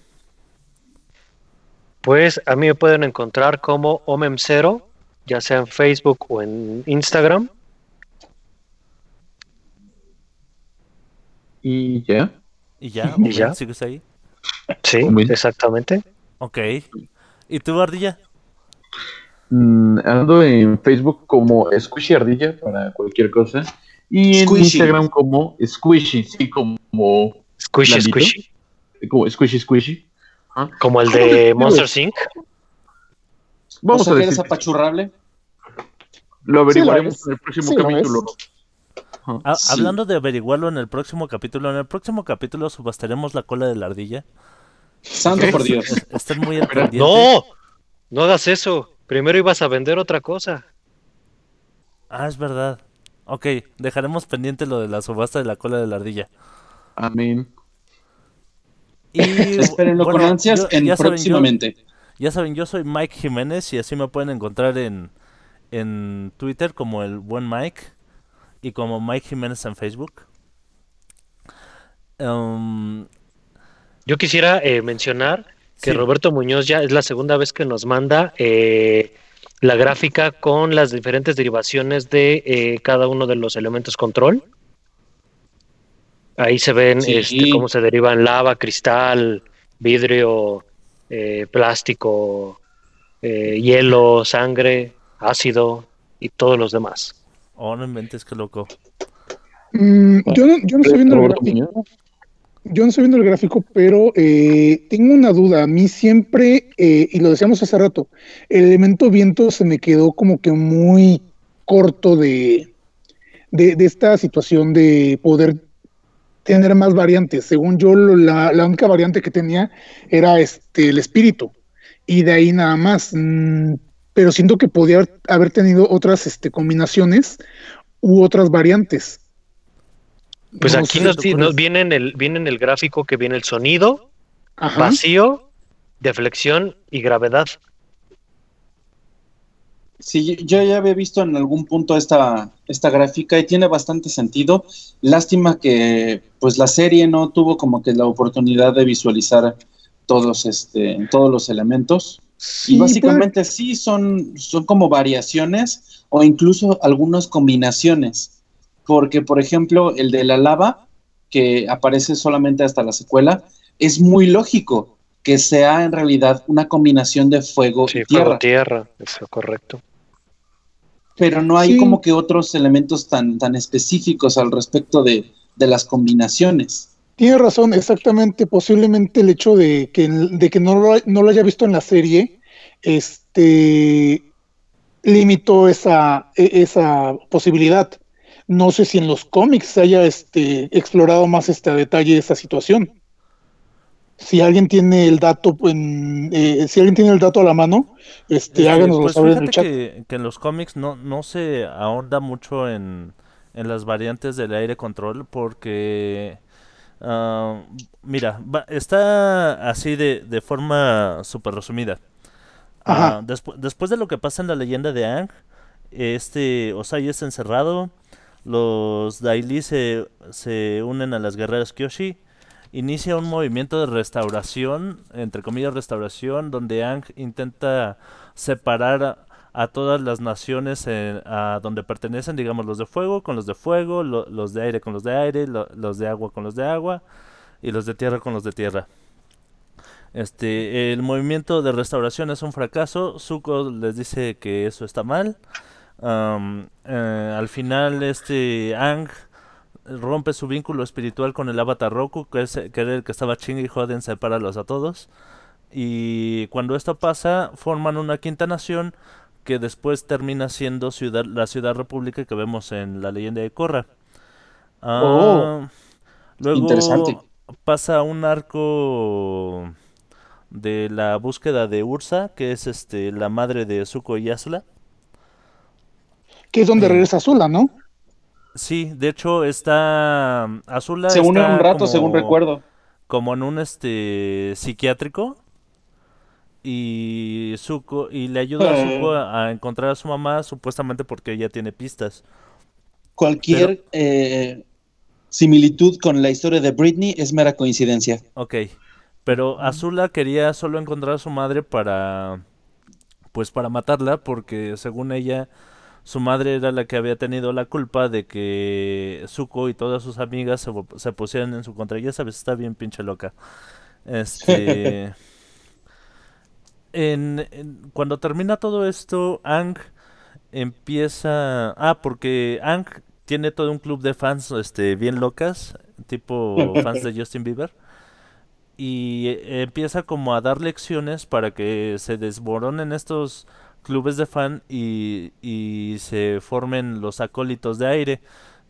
Pues a mí me pueden encontrar como Omem0, ya sea en Facebook o en Instagram. Y ya. Y ya, ¿Y ¿o ya? ¿sigues ahí? Sí, exactamente. Ok. ¿Y tú, Ardilla? Mm, ando en Facebook como Squishy Ardilla para cualquier cosa. Y en Squishy. Instagram como Squishy, sí, como, Squishy, Blandito. squishy. como Squishy Squishy. Como el de Monster Inc. Vamos o sea, a que eres decir, apachurrable. lo averiguaremos Sí, en el próximo sí, capítulo. Ha- Sí. Hablando de averiguarlo en el próximo capítulo, en el próximo capítulo subastaremos la cola de la ardilla. Santo por Dios. Es- Estén muy. <laughs> No, no hagas eso. Primero ibas a vender otra cosa. Ah, es verdad. Ok, dejaremos pendiente lo de la subasta de la cola de la ardilla. Amén. Y <laughs> Espérenlo con ansias yo- en ya saben, yo- próximamente. Ya saben, yo soy Mike Jiménez y así me pueden encontrar en, en Twitter como el buen Mike y como Mike Jiménez en Facebook. Um, Yo quisiera eh, mencionar que sí, Roberto Muñoz ya es la segunda vez que nos manda eh, la gráfica con las diferentes derivaciones de eh, cada uno de los elementos control. Ahí se ven Sí. este, cómo se derivan lava, cristal, vidrio, eh, plástico, eh, hielo, sangre, ácido y todos los demás. Oh, no inventes, qué loco. Mm, yo, no, yo no estoy viendo el gráfico. Yo no estoy viendo el gráfico, pero eh, tengo una duda. A mí siempre, eh, y lo decíamos hace rato, el elemento viento se me quedó como que muy corto de, de, de esta situación de poder tener más variantes. Según yo, la, la única variante que tenía era este el espíritu, y de ahí nada más. Mm, pero siento que podía haber, tenido otras este, combinaciones u otras variantes. Pues No aquí nos, nos viene, en el, viene en el gráfico que viene el sonido, Ajá. vacío, deflexión y gravedad. Sí, yo ya había visto en algún punto esta, esta gráfica y tiene bastante sentido. Lástima que pues la serie no tuvo como que la oportunidad de visualizar todos, este, todos los elementos. Sí, y básicamente sí son, son como variaciones o incluso algunas combinaciones. Porque, por ejemplo, el de la lava, que aparece solamente hasta la secuela, es muy lógico que sea en realidad una combinación de fuego Sí, y tierra. fuego, tierra, eso correcto. pero no hay Sí. como que otros elementos tan, tan específicos al respecto de, de las combinaciones. Tiene razón, exactamente. Posiblemente el hecho de que, de que no, lo, no lo haya visto en la serie, este limitó esa, e- esa posibilidad. No sé si en los cómics se haya este, explorado más este a detalle esa situación. Si alguien tiene el dato, en, eh, si alguien tiene el dato a la mano, este, Este, háganoslo pues saber en el chat. que, que en los cómics no, no se ahonda mucho en, en las variantes del aire control porque, ah, mira, va- está así de, de forma súper resumida. Ah, despu- después de lo que pasa en la leyenda de Aang, este Osai es encerrado, los Daily se, se unen a las guerreras Kyoshi, inicia un movimiento de restauración, entre comillas restauración, donde Aang intenta separar a, todas las naciones en- a donde pertenecen, digamos los de fuego con los de fuego, lo- los de aire con los de aire, lo- los de agua con los de agua y los de tierra con los de tierra. Este, el movimiento de restauración es un fracaso. Zuko les dice que eso está mal. Eh, al final, este Ang rompe su vínculo espiritual con el avatar Roku, que, es, que era el que estaba chingue y joden, separalos a todos. Y cuando esto pasa, forman una quinta nación que después termina siendo ciudad, la ciudad república que vemos en la leyenda de Korra. Ah, Oh, luego interesante. pasa un arco de la búsqueda de Ursa, que es este la madre de Zuko y Asla. Que es donde Eh, regresa sola, ¿no? Sí, de hecho está Azula Se unen está un rato, como- según recuerdo. como en un este psiquiátrico y Zuko y le ayuda a Zuko a, a encontrar a su mamá supuestamente porque ella tiene pistas. Cualquier eh, similitud con la historia de Britney es mera coincidencia. Ok, pero Azula quería solo encontrar a su madre para pues para matarla porque según ella su madre era la que había tenido la culpa de que Zuko y todas sus amigas se, pu- se pusieran en su contra. Ya sabes, está bien pinche loca. Este <laughs> en, en- cuando termina todo esto, Ang empieza. Ah, porque Ang tiene todo un club de fans este, bien locas, tipo <laughs> fans de Justin Bieber. Y eh, empieza como a dar lecciones para que se desboronen estos clubes de fan y, y se formen los acólitos de aire,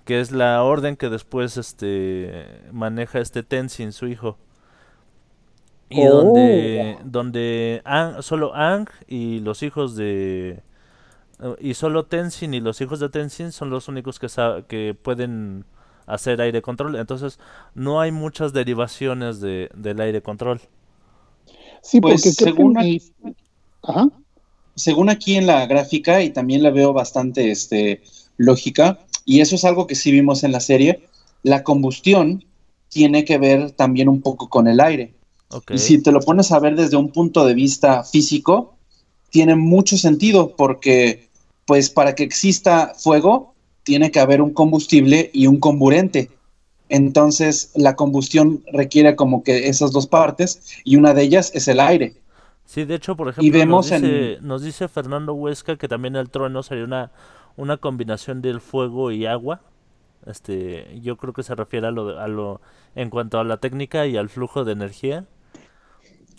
que es la orden que después este maneja este Tenzin, su hijo. Y donde, donde Aang- solo Ang y los hijos de... Y solo Tenzin y los hijos de Tenzin son los únicos que, que pueden hacer aire control. Entonces no hay muchas derivaciones de, del aire control. Sí, Pues, porque que según Ajá. Según aquí en la gráfica, y también la veo bastante este, lógica, y eso es algo que sí vimos en la serie, la combustión tiene que ver también un poco con el aire. Y si te lo pones a ver desde un punto de vista físico, tiene mucho sentido porque, pues, para que exista fuego, tiene que haber un combustible y un comburente. Entonces, la combustión requiere como que esas dos partes y una de ellas es el aire. Sí, de hecho, por ejemplo, vemos nos, en- dice, nos dice Fernando Huesca que también el trueno sería una, una combinación del fuego y agua. Este, yo creo que se refiere a lo, de- a lo en cuanto a la técnica y al flujo de energía.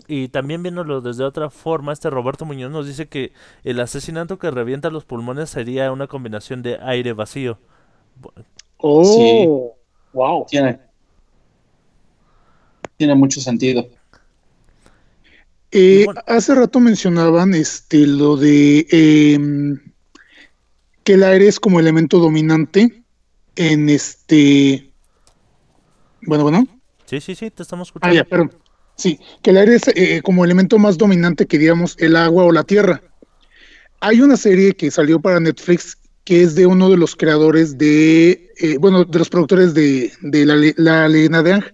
Y también viéndolo desde otra forma, este Roberto Muñoz nos dice que el asesinato que revienta los pulmones sería una combinación de aire vacío. Oh, Sí. wow. Tiene, tiene mucho sentido. Eh, bueno. hace rato mencionaban este lo de em, que el aire es como elemento dominante en este. Bueno, bueno. Sí, sí, sí, te estamos Ah, escuchando. ya, perdón. Sí, que el aire es eh, como elemento más dominante que, digamos, el agua o la tierra. Hay una serie que salió para Netflix que es de uno de los creadores de, eh, bueno, de los productores de, de la, la leyenda de Ang,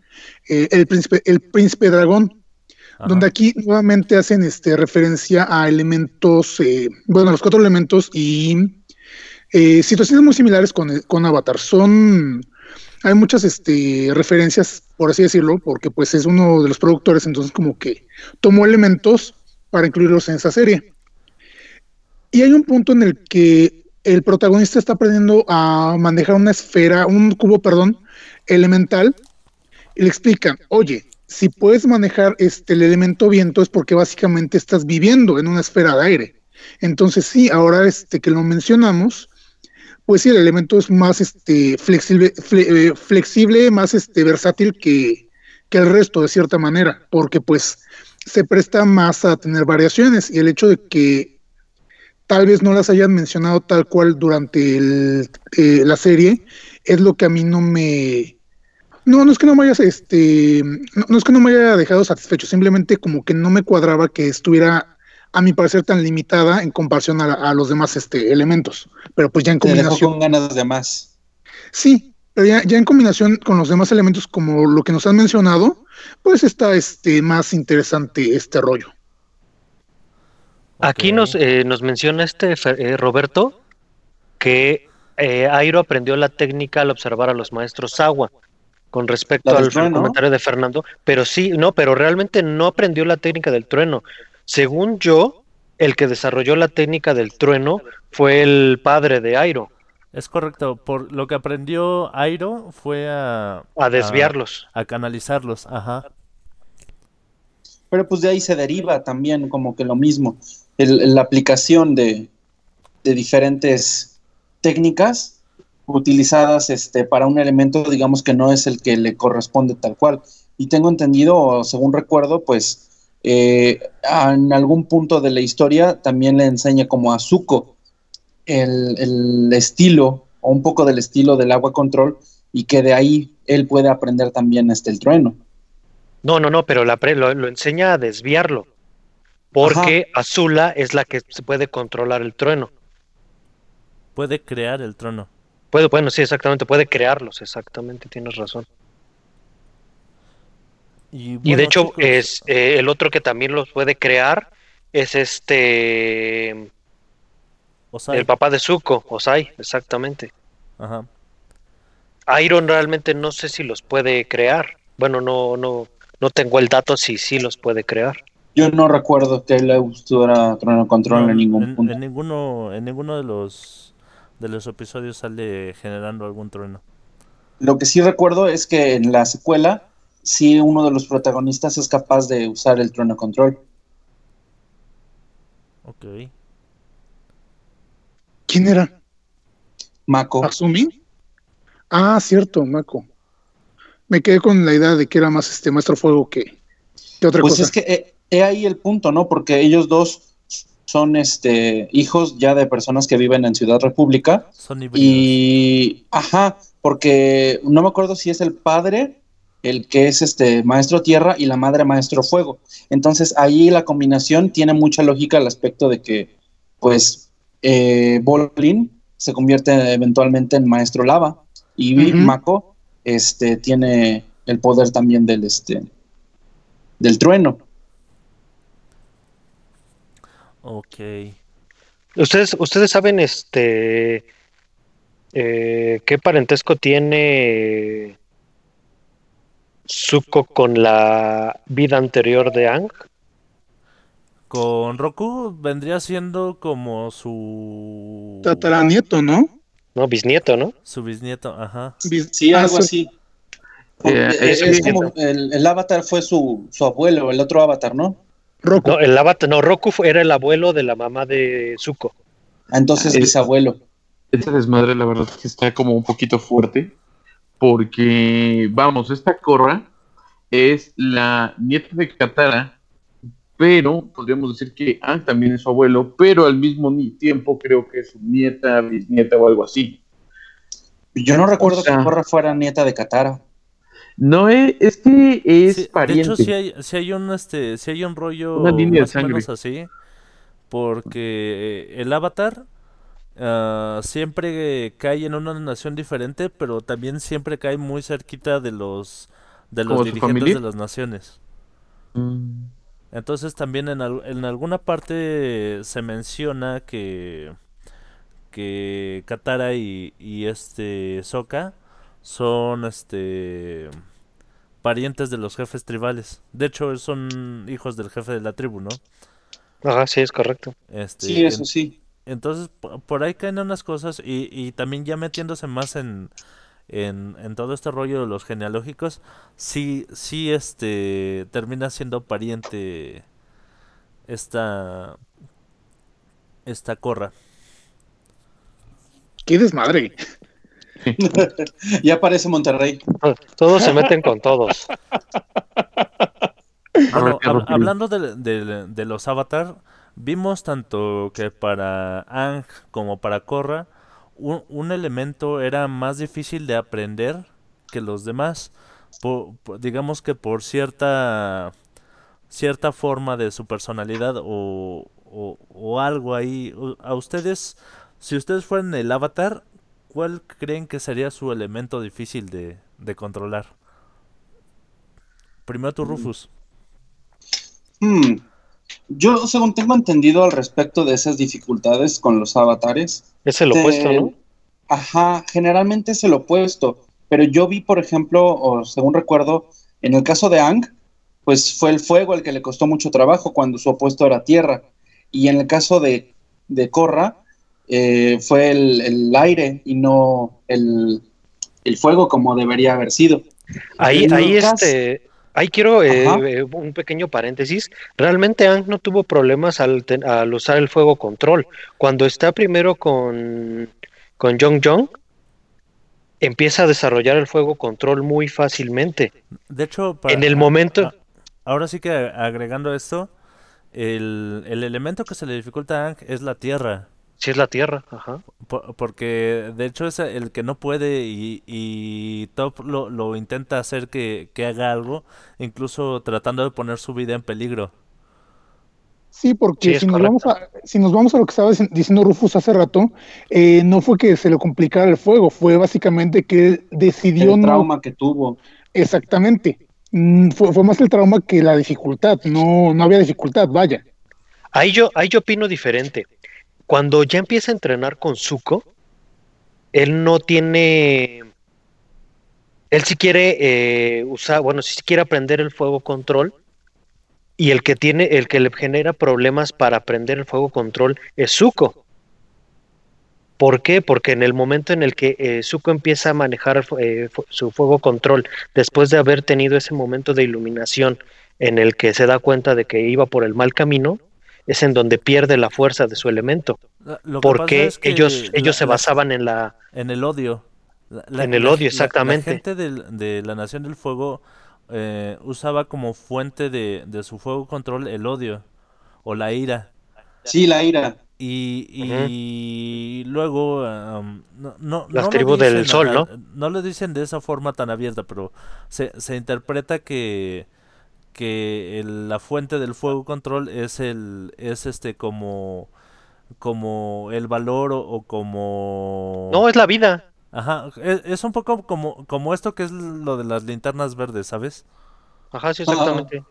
eh, el, príncipe, el príncipe dragón, Donde aquí nuevamente hacen este, referencia a elementos, eh, bueno, los cuatro elementos y eh, situaciones muy similares con, con Avatar. Son, hay muchas este, referencias, por así decirlo, porque pues es uno de los productores, entonces como que tomó elementos para incluirlos en esa serie. Y hay un punto en el que el protagonista está aprendiendo a manejar una esfera, un cubo, perdón, elemental, y le explican, oye, si puedes manejar este, el elemento viento es porque básicamente estás viviendo en una esfera de aire. Entonces sí, ahora este, que lo mencionamos, pues sí, el elemento es más este, flexible, fle- eh, flexible, más este, versátil que, que el resto, de cierta manera, porque pues se presta más a tener variaciones y el hecho de que tal vez no las hayan mencionado tal cual durante el, eh, la serie es lo que a mí no me... No, no es que no me haya, este, no, no es que no me haya dejado satisfecho, simplemente como que no me cuadraba que estuviera, a mi parecer, tan limitada en comparación a, la- a los demás este, elementos. Pero pues ya en dejó combinación... con ganas de más. Sí, pero ya, ya en combinación con los demás elementos como lo que nos han mencionado, pues está este más interesante este rollo. Aquí nos, eh, nos menciona este eh, Roberto que eh, Airo aprendió la técnica al observar a los maestros agua. Con respecto al trueno. comentario de Fernando, pero sí, no, pero realmente no aprendió la técnica del trueno. Según yo, el que desarrolló la técnica del trueno fue el padre de Airo, Es correcto. Por lo que aprendió Airo fue a, a desviarlos. a canalizarlos. Ajá. Pero pues de ahí se deriva también como que lo mismo, el- la aplicación de, de diferentes técnicas utilizadas este, para un elemento, digamos que no es el que le corresponde tal cual. Y tengo entendido, o según recuerdo, pues eh, en algún punto de la historia también le enseña como a Zuko el, el estilo, o un poco del estilo del agua control, y que de ahí él puede aprender también este, el trueno. No, no, no, pero la pre- lo, lo enseña a desviarlo. Porque Azula es la que se puede controlar el trueno. Puede crear el trono. Puede, bueno, sí, exactamente, puede crearlos, exactamente, tienes razón. Y, de hecho, chicos, es eh, el otro que también los puede crear es este Osai. el papá de Zuko, Osai, exactamente. Ajá. Iron realmente no sé si los puede crear. Bueno, no, no, no tengo el dato si sí los puede crear. Yo no recuerdo que le gustara Trono Control No, en ningún en, punto. en ninguno, en ninguno de los de los episodios sale generando algún trueno. Lo que sí recuerdo es que en la secuela, sí uno de los protagonistas es capaz de usar el Trono Control. Ok. ¿Quién era? Mako. ¿Asumi? Ah, cierto, Mako. Me quedé con la idea de que era más este Maestro Fuego que, que otra Pues cosa. es que eh, he ahí el punto, ¿no? Porque ellos dos son este hijos ya de personas que viven en Ciudad República. Son híbridos. Y, ajá, porque no me acuerdo si es el padre el que es este maestro tierra y la madre maestro fuego. Entonces ahí la combinación tiene mucha lógica al aspecto de que, pues, eh, Bolin se convierte eventualmente en maestro lava y. Mako este, tiene el poder también del, este, del trueno. Ok. Ustedes, ustedes saben este eh, qué parentesco tiene Zuko con la vida anterior de Ang. Con Roku vendría siendo como su Tataranieto, ¿no? No, bisnieto, ¿no? su bisnieto, ajá. Bis- Sí, ah, algo sí. así. Es es como el, el avatar fue su, su abuelo, el otro avatar, ¿no? Roku. No, el avatar, no, Roku fue- era el abuelo de la mamá de Zuko. Ah, Entonces, Eh, bisabuelo. Esta desmadre, la verdad, es que está como un poquito fuerte. Porque, vamos, esta Korra es la nieta de Katara. Pero podríamos decir que Ang también es su abuelo. Pero al mismo tiempo creo que es su nieta, bisnieta o algo así. Yo no recuerdo o sea- que Korra fuera nieta de Katara. No es, es que es Sí, de hecho, sí hay, sí hay un este, sí hay un rollo Una línea de más o menos sangre. así, porque eh, el Avatar ah, siempre cae en una nación diferente, pero también siempre cae muy cerquita de los de los ¿Como su dirigentes familia? de las naciones. Mm. Entonces también en, al- en alguna parte se menciona que que Katara y, y este Sokka son este parientes de los jefes tribales. De hecho, son hijos del jefe de la tribu, ¿no? Ajá, sí, es correcto. Este, Sí, eso en- sí. entonces, po- por ahí caen unas cosas y, y también ya metiéndose más en, en, en todo este rollo de los genealógicos, sí, sí, este, termina siendo pariente esta, esta corra. Qué desmadre. <laughs> Ya aparece Monterrey. Todos se meten con todos. <laughs> Bueno, hab- hablando de, de- de los avatar, vimos tanto que para Ang como para Korra, un, un elemento era más difícil de aprender que los demás. Digamos que por cierta cierta forma de su personalidad o, o- o algo ahí. A ustedes, si ustedes fueran el avatar, ¿cuál creen que sería su elemento difícil de, de controlar? Primero tú, Rufus. Hmm. Yo, según tengo entendido al respecto de esas dificultades con los avatares, Es el te- opuesto, ¿no? Ajá, generalmente es el opuesto. Pero yo vi, por ejemplo, o según recuerdo, en el caso de Ang, pues fue el fuego el que le costó mucho trabajo cuando su opuesto era tierra. Y en el caso de, de Korra, eh, fue el, el aire y no el, el fuego como debería haber sido. Ahí, ahí este, ahí quiero eh, eh, un pequeño paréntesis. Realmente Ang no tuvo problemas al, ten- al usar el fuego control. Cuando está primero con, con Jong Jong, empieza a desarrollar el fuego control muy fácilmente. De hecho, para- En el momento, ahora sí que agregando esto, el, el elemento que se le dificulta a Aang es la tierra. Si es la Tierra, ajá. Po- Porque de hecho es el que no puede y, y Top lo, lo intenta hacer que, que haga algo, incluso tratando de poner su vida en peligro. Sí, porque Sí, si, nos vamos a, si nos vamos a lo que estaba dic- diciendo Rufus hace rato, eh, no fue que se le complicara el fuego, fue básicamente que él decidió El no trauma que tuvo. exactamente. Mm, Fue, fue más el trauma que la dificultad, no, no había dificultad, vaya. Ahí yo, ahí yo opino diferente. Cuando ya empieza a entrenar con Zuko, él no tiene. Él sí quiere eh, usar, bueno, sí quiere aprender el fuego control. Y el que tiene, el que le genera problemas para aprender el fuego control es Zuko. ¿Por qué? Porque en el momento en el que eh, Zuko empieza a manejar eh, su fuego control, después de haber tenido ese momento de iluminación en el que se da cuenta de que iba por el mal camino, es en donde pierde la fuerza de su elemento. Lo que pasa Porque es que ellos, la- ellos se basaban en la... En el odio. La- En el la- odio, exactamente. La, gente del- de la Nación del Fuego eh, usaba como fuente de, de su fuego control el odio o la ira. Sí, la ira. Y, y luego am, no, no, Las no tribus del sol, a- ¿no? No lo dicen de esa forma tan abierta, pero se, se interpreta que, que el- la fuente del fuego control es el es este como como el valor o, o como No, es la vida. Ajá, es, es un poco como, como esto que es lo de las linternas verdes, ¿sabes? Ajá, sí, exactamente.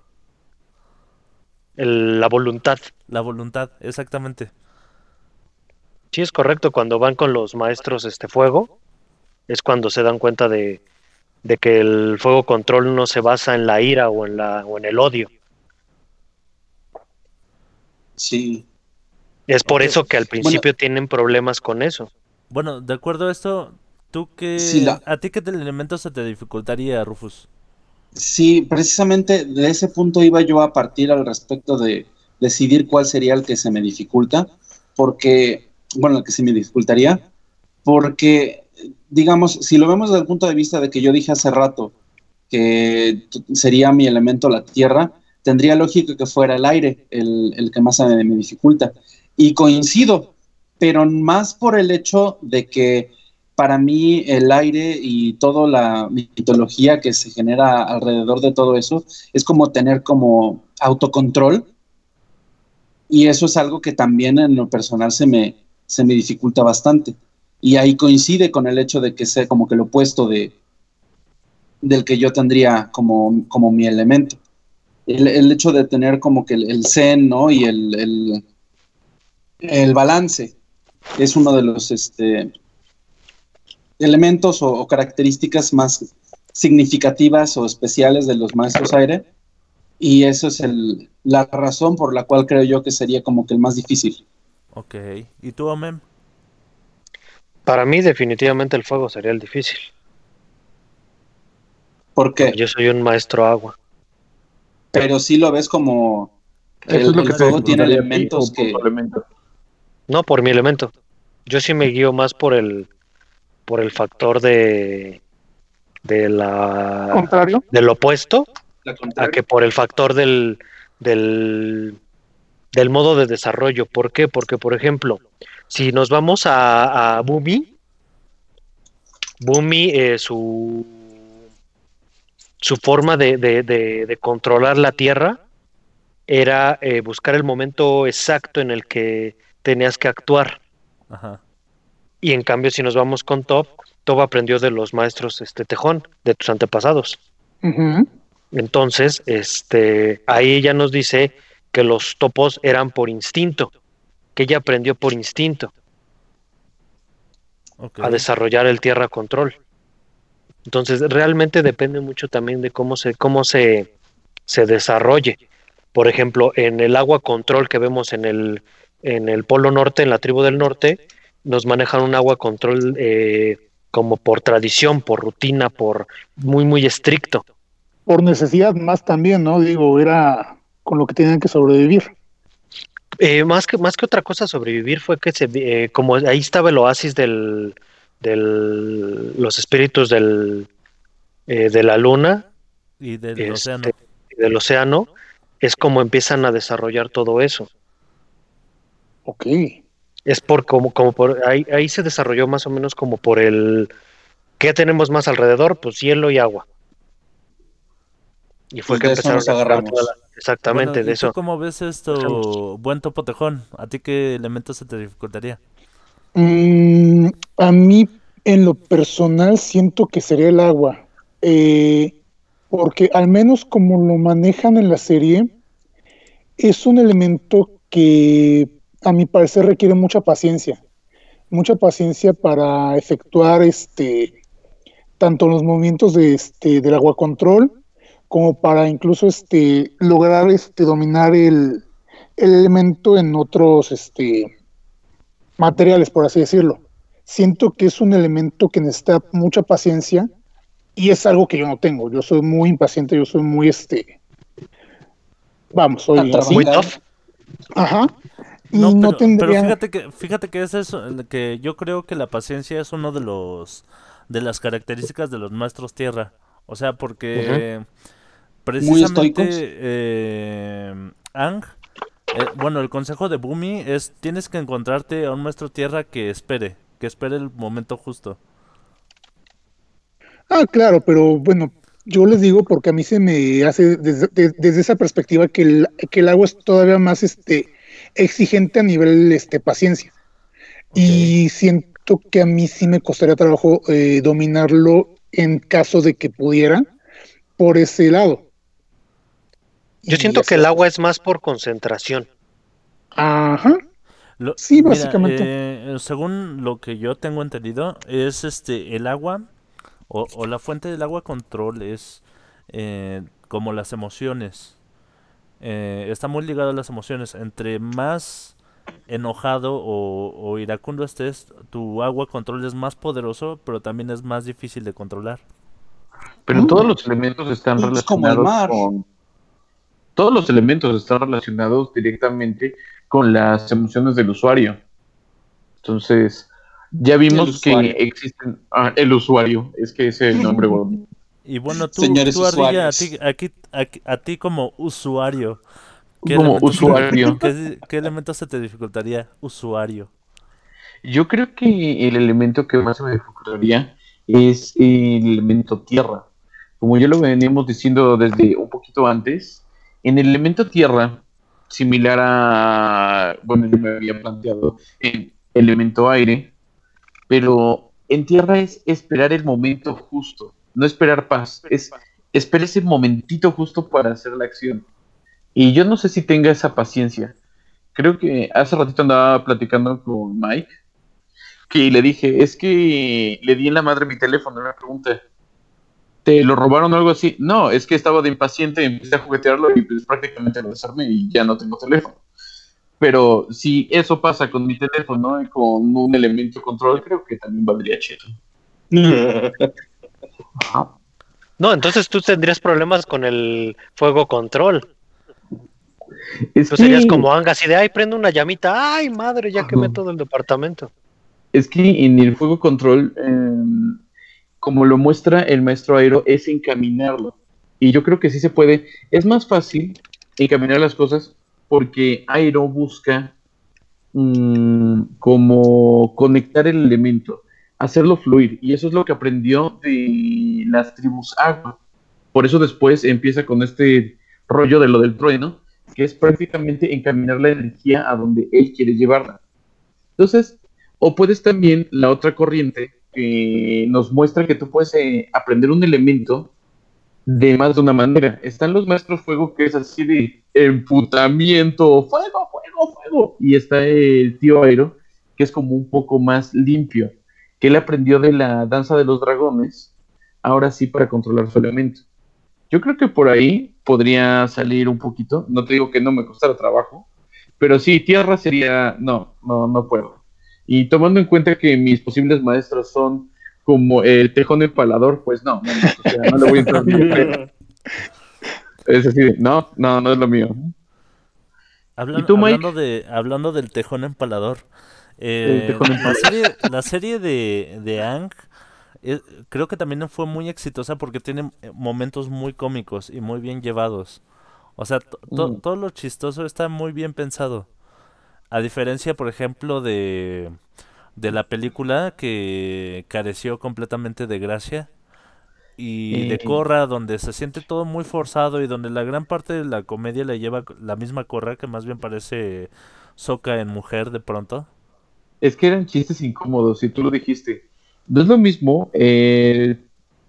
El- la voluntad. La voluntad, exactamente. Sí, es correcto. Cuando van con los maestros este fuego, es cuando se dan cuenta de, de que el fuego control no se basa en la ira o en la o en el odio. Sí. Es por eso que al principio tienen problemas con eso. Bueno, de acuerdo a esto, ¿tú qué, Sí, la- a ti qué elemento se te dificultaría, Rufus? Sí, precisamente de ese punto iba yo a partir al respecto de decidir cuál sería el que se me dificulta, porque, bueno, el que se me dificultaría, porque, digamos, si lo vemos desde el punto de vista de que yo dije hace rato que sería mi elemento la tierra, tendría lógica que fuera el aire el, el que más me, me dificulta. Y coincido, pero más por el hecho de que para mí el aire y toda la mitología que se genera alrededor de todo eso es como tener como autocontrol y eso es algo que también en lo personal se me, se me dificulta bastante. Y ahí coincide con el hecho de que sea como que lo opuesto de, del que yo tendría como, como mi elemento. El, el hecho de tener como que el, el zen, ¿no? Y el, el, el balance es uno de los este, elementos o, características más significativas o especiales de los maestros aire. Y eso es la razón por la cual creo yo que sería como que el más difícil. Ok. ¿Y tú, Omem? Para mí definitivamente el fuego sería el difícil. Porque, Yo soy un maestro agua. pero sí lo ves como Eso el, es lo el que te fuego tiene elementos que... por elemento. No por mi elemento. Yo sí me guío más por el por el factor de de la Contrario. del opuesto la a que por el factor del del del modo de desarrollo. ¿Por qué? Porque por ejemplo, si nos vamos a, a Bumi, Bumi eh, su su forma de, de- de- de controlar la Tierra era eh, buscar el momento exacto en el que tenías que actuar. Ajá. Y en cambio, si nos vamos con Top, Top aprendió de los maestros este tejón, de tus antepasados. Entonces, este, ahí ella nos dice que los topos eran por instinto, que ella aprendió por instinto a desarrollar el tierra control. Entonces, realmente depende mucho también de cómo se, cómo se, se desarrolle. Por ejemplo, en el agua control que vemos en el, en el Polo Norte, en la tribu del norte, nos manejan un agua control eh, como por tradición, por rutina, por muy, muy estricto. Por necesidad más también, ¿no? Digo, era con lo que tenían que sobrevivir. Eh, más, que, más que otra cosa sobrevivir fue que se, eh, como ahí estaba el oasis del, del los espíritus del, eh, de la luna Y del este, océano. y del océano, es como empiezan a desarrollar todo eso. Ok. Es por como, como por ahí, ahí se desarrolló más o menos como por el ¿qué tenemos más alrededor? Pues hielo y agua. Y fue Pues que de eso empezaron nos a agarrar agarramos. toda la- exactamente Bueno, ¿y de tú eso. ¿Cómo ves esto, buen topo tejón? ¿A ti qué elementos se te dificultaría? Mm, a mí, en lo personal, siento que sería el agua. Eh, porque al menos como lo manejan en la serie, es un elemento que a mi parecer requiere mucha paciencia. Mucha paciencia para efectuar este tanto los movimientos de este del agua control como para incluso este lograr este dominar el, el elemento en otros este materiales, por así decirlo. Siento que es un elemento que necesita mucha paciencia y es algo que yo no tengo. Yo soy muy impaciente, yo soy muy este. Vamos, soy. Muy tough. Ajá. Y No, no, pero, tendría. pero fíjate que fíjate que es eso, que yo creo que la paciencia es uno de los de las características de los maestros tierra. O sea, porque precisamente estoicos. eh, Ang, eh, bueno, el consejo de Bumi es tienes que encontrarte a un maestro tierra que espere, que espere el momento justo. Ah, claro, pero bueno, yo les digo porque a mí se me hace desde, de- desde esa perspectiva que el, que el agua es todavía más este exigente a nivel este paciencia. Y siento que a mí sí me costaría trabajo eh, dominarlo en caso de que pudiera por ese lado. Yo siento que el agua es más por concentración. Ajá. Lo- Sí, mira, básicamente. eh, según lo que yo tengo entendido, es este el agua o, o la fuente del agua control es eh, como las emociones. Eh, está muy ligado a las emociones. Entre más enojado o, o iracundo estés, tu agua control es más poderoso, pero también es más difícil de controlar. Pero Mm. todos los elementos están Es como el relacionados mar. con. Todos los elementos están relacionados directamente con las emociones del usuario. Entonces, ya vimos que existen. Ah, el usuario, es que ese es el nombre. Y bueno, tú, Señores tú Ardilla, a ti, aquí- aquí- a ti como usuario, ¿qué Como elementos te- usuario. <laughs> ¿qué, qué elementos se te dificultaría? Usuario. Yo creo que el elemento que más me dificultaría es el elemento tierra. Como ya lo veníamos diciendo desde un poquito antes, en el elemento tierra, similar a, bueno, yo me había planteado en elemento aire, pero en tierra es esperar el momento justo, no esperar paz, es esperar ese momentito justo para hacer la acción. Y yo no sé si tenga esa paciencia. Creo que hace ratito andaba platicando con Mike que le dije, es que le di en la madre mi teléfono, una pregunta. ¿Te lo robaron o algo así? No, es que estaba de impaciente, empecé a juguetearlo y pues prácticamente lo desarmé y ya no tengo teléfono. Pero si eso pasa con mi teléfono y con un elemento control, creo que también valdría chido. <laughs> No, entonces tú tendrías problemas con el fuego control. Es Tú serías como Anga, así de, ay, prendo una llamita, ay, madre, ya quemé todo el departamento. Es que en el fuego control, eh, como lo muestra el maestro Aero, es encaminarlo. Y yo creo que sí se puede. Es más fácil encaminar las cosas porque Aero busca mm, como conectar el elemento, hacerlo fluir. Y eso es lo que aprendió de las tribus agua. Por eso después empieza con este rollo de lo del trueno, que es prácticamente encaminar la energía a donde él quiere llevarla. Entonces, o puedes también la otra corriente que nos muestra que tú puedes eh, aprender un elemento de más de una manera. Están los maestros fuego que es así de emputamiento, fuego, fuego, fuego. Y está el tío Aero, que es como un poco más limpio, que él aprendió de la danza de los dragones, ahora sí para controlar su elemento. Yo creo que por ahí podría salir un poquito. No te digo que no me costara trabajo, pero sí, tierra sería. No, no, no puedo. Y tomando en cuenta que mis posibles maestros son como el tejón empalador, pues no, no, no, o sea, no le voy a entrar. <laughs> Es así, de, no, no, no es lo mío. Hablan- ¿Y tú, Mike? hablando, de, hablando del tejón empalador, eh, El tejón la, empalador. serie, la serie de, de Ang eh, creo que también fue muy exitosa porque tiene eh, momentos muy cómicos y muy bien llevados. O sea, to- to- Mm. todo lo chistoso está muy bien pensado. A diferencia, por ejemplo, de, de la película que careció completamente de gracia. Y de. Corra, donde se siente todo muy forzado y donde la gran parte de la comedia le lleva la misma Corra, que más bien parece Soca en mujer de pronto. Es que eran chistes incómodos, y tú lo dijiste. No es lo mismo. eh,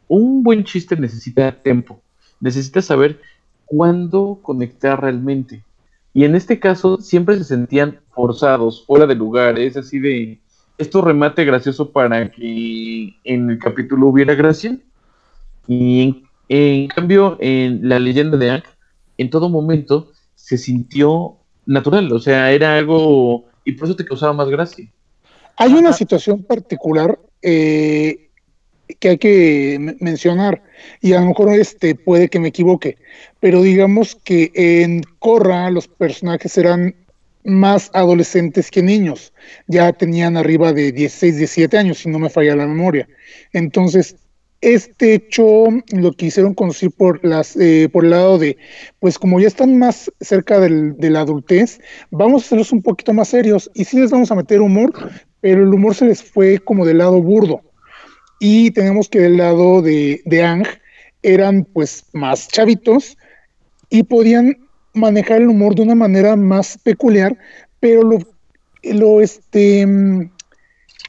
un buen chiste necesita tiempo. Necesita saber cuándo conectar realmente. Y en este caso siempre se sentían forzados, fuera de lugar. Es así de esto remate gracioso para que en el capítulo hubiera gracia. Y en, en cambio, en la leyenda de Aang, en todo momento se sintió natural. O sea, era algo. Y por eso te causaba más gracia. Hay una situación particular eh, que hay que men- mencionar y a lo mejor este puede que me equivoque, pero digamos que en Korra los personajes eran más adolescentes que niños, ya tenían arriba de 16, 17 años, si no me falla la memoria. Entonces, este hecho lo quisieron conducir por las eh, por el lado de, pues como ya están más cerca del- de la adultez, vamos a hacerlos un poquito más serios y sí les vamos a meter humor, pero el humor se les fue como del lado burdo. Y tenemos que del lado de, de Ang eran pues más chavitos y podían manejar el humor de una manera más peculiar, pero lo, lo este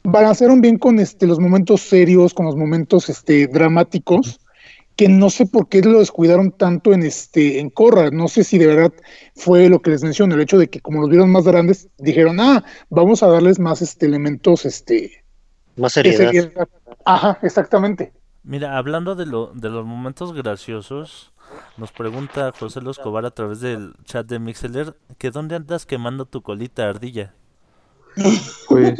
balancearon bien con este los momentos serios, con los momentos este dramáticos, que no sé por qué lo descuidaron tanto en este en Corra, no sé si de verdad fue lo que les menciono, el hecho de que como los vieron más grandes, dijeron, "Ah, vamos a darles más este elementos este Más seriedad. Seriedad". Ajá, exactamente. Mira, hablando de, lo, de los momentos graciosos, nos pregunta José Los Escobar a través del chat de Mixeler que dónde andas quemando tu colita ardilla. Pues,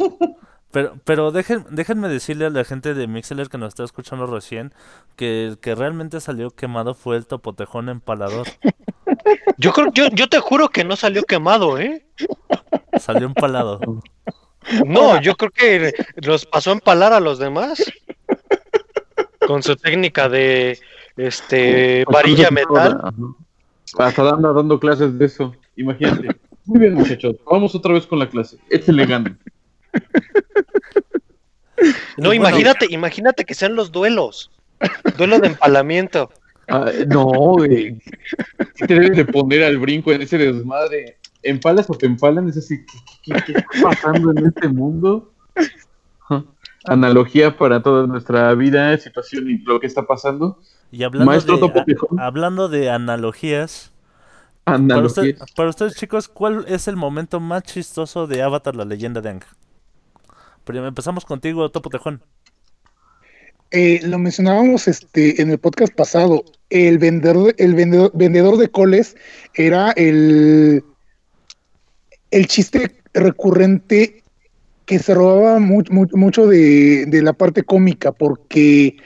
Pero, pero dejen, déjenme decirle a la gente de Mixeler que nos está escuchando recién que el que realmente salió quemado fue el topotejón empalador. Yo creo, yo, yo te juro que no salió quemado, ¿eh? Salió empalado. <laughs> No, yo creo que los pasó a empalar a los demás. Con su técnica de este varilla metal. Ajá. Hasta dando, dando clases de eso. Imagínate. Muy bien, muchachos. Vamos otra vez con la clase. Échale gana. No, Bueno. imagínate, imagínate que sean los duelos. Duelo de empalamiento. Ah, no, güey. Te debes de poner al brinco en ese desmadre. ¿Empalas o te empalan? Es así, ¿qué, qué- qué está pasando en este mundo? Analogía para toda nuestra vida, situación y lo que está pasando. Y hablando Maestro de, a- hablando de analogías, para, Analogía. usted- para ustedes chicos, ¿cuál es el momento más chistoso de Avatar, la leyenda de Aang? Primero empezamos contigo, Topotejón. Eh, lo mencionábamos este, en el podcast pasado. El vendedor, el vendedor, vendedor de coles era el, el chiste recurrente que se robaba mu- mu- mucho de, de la parte cómica, porque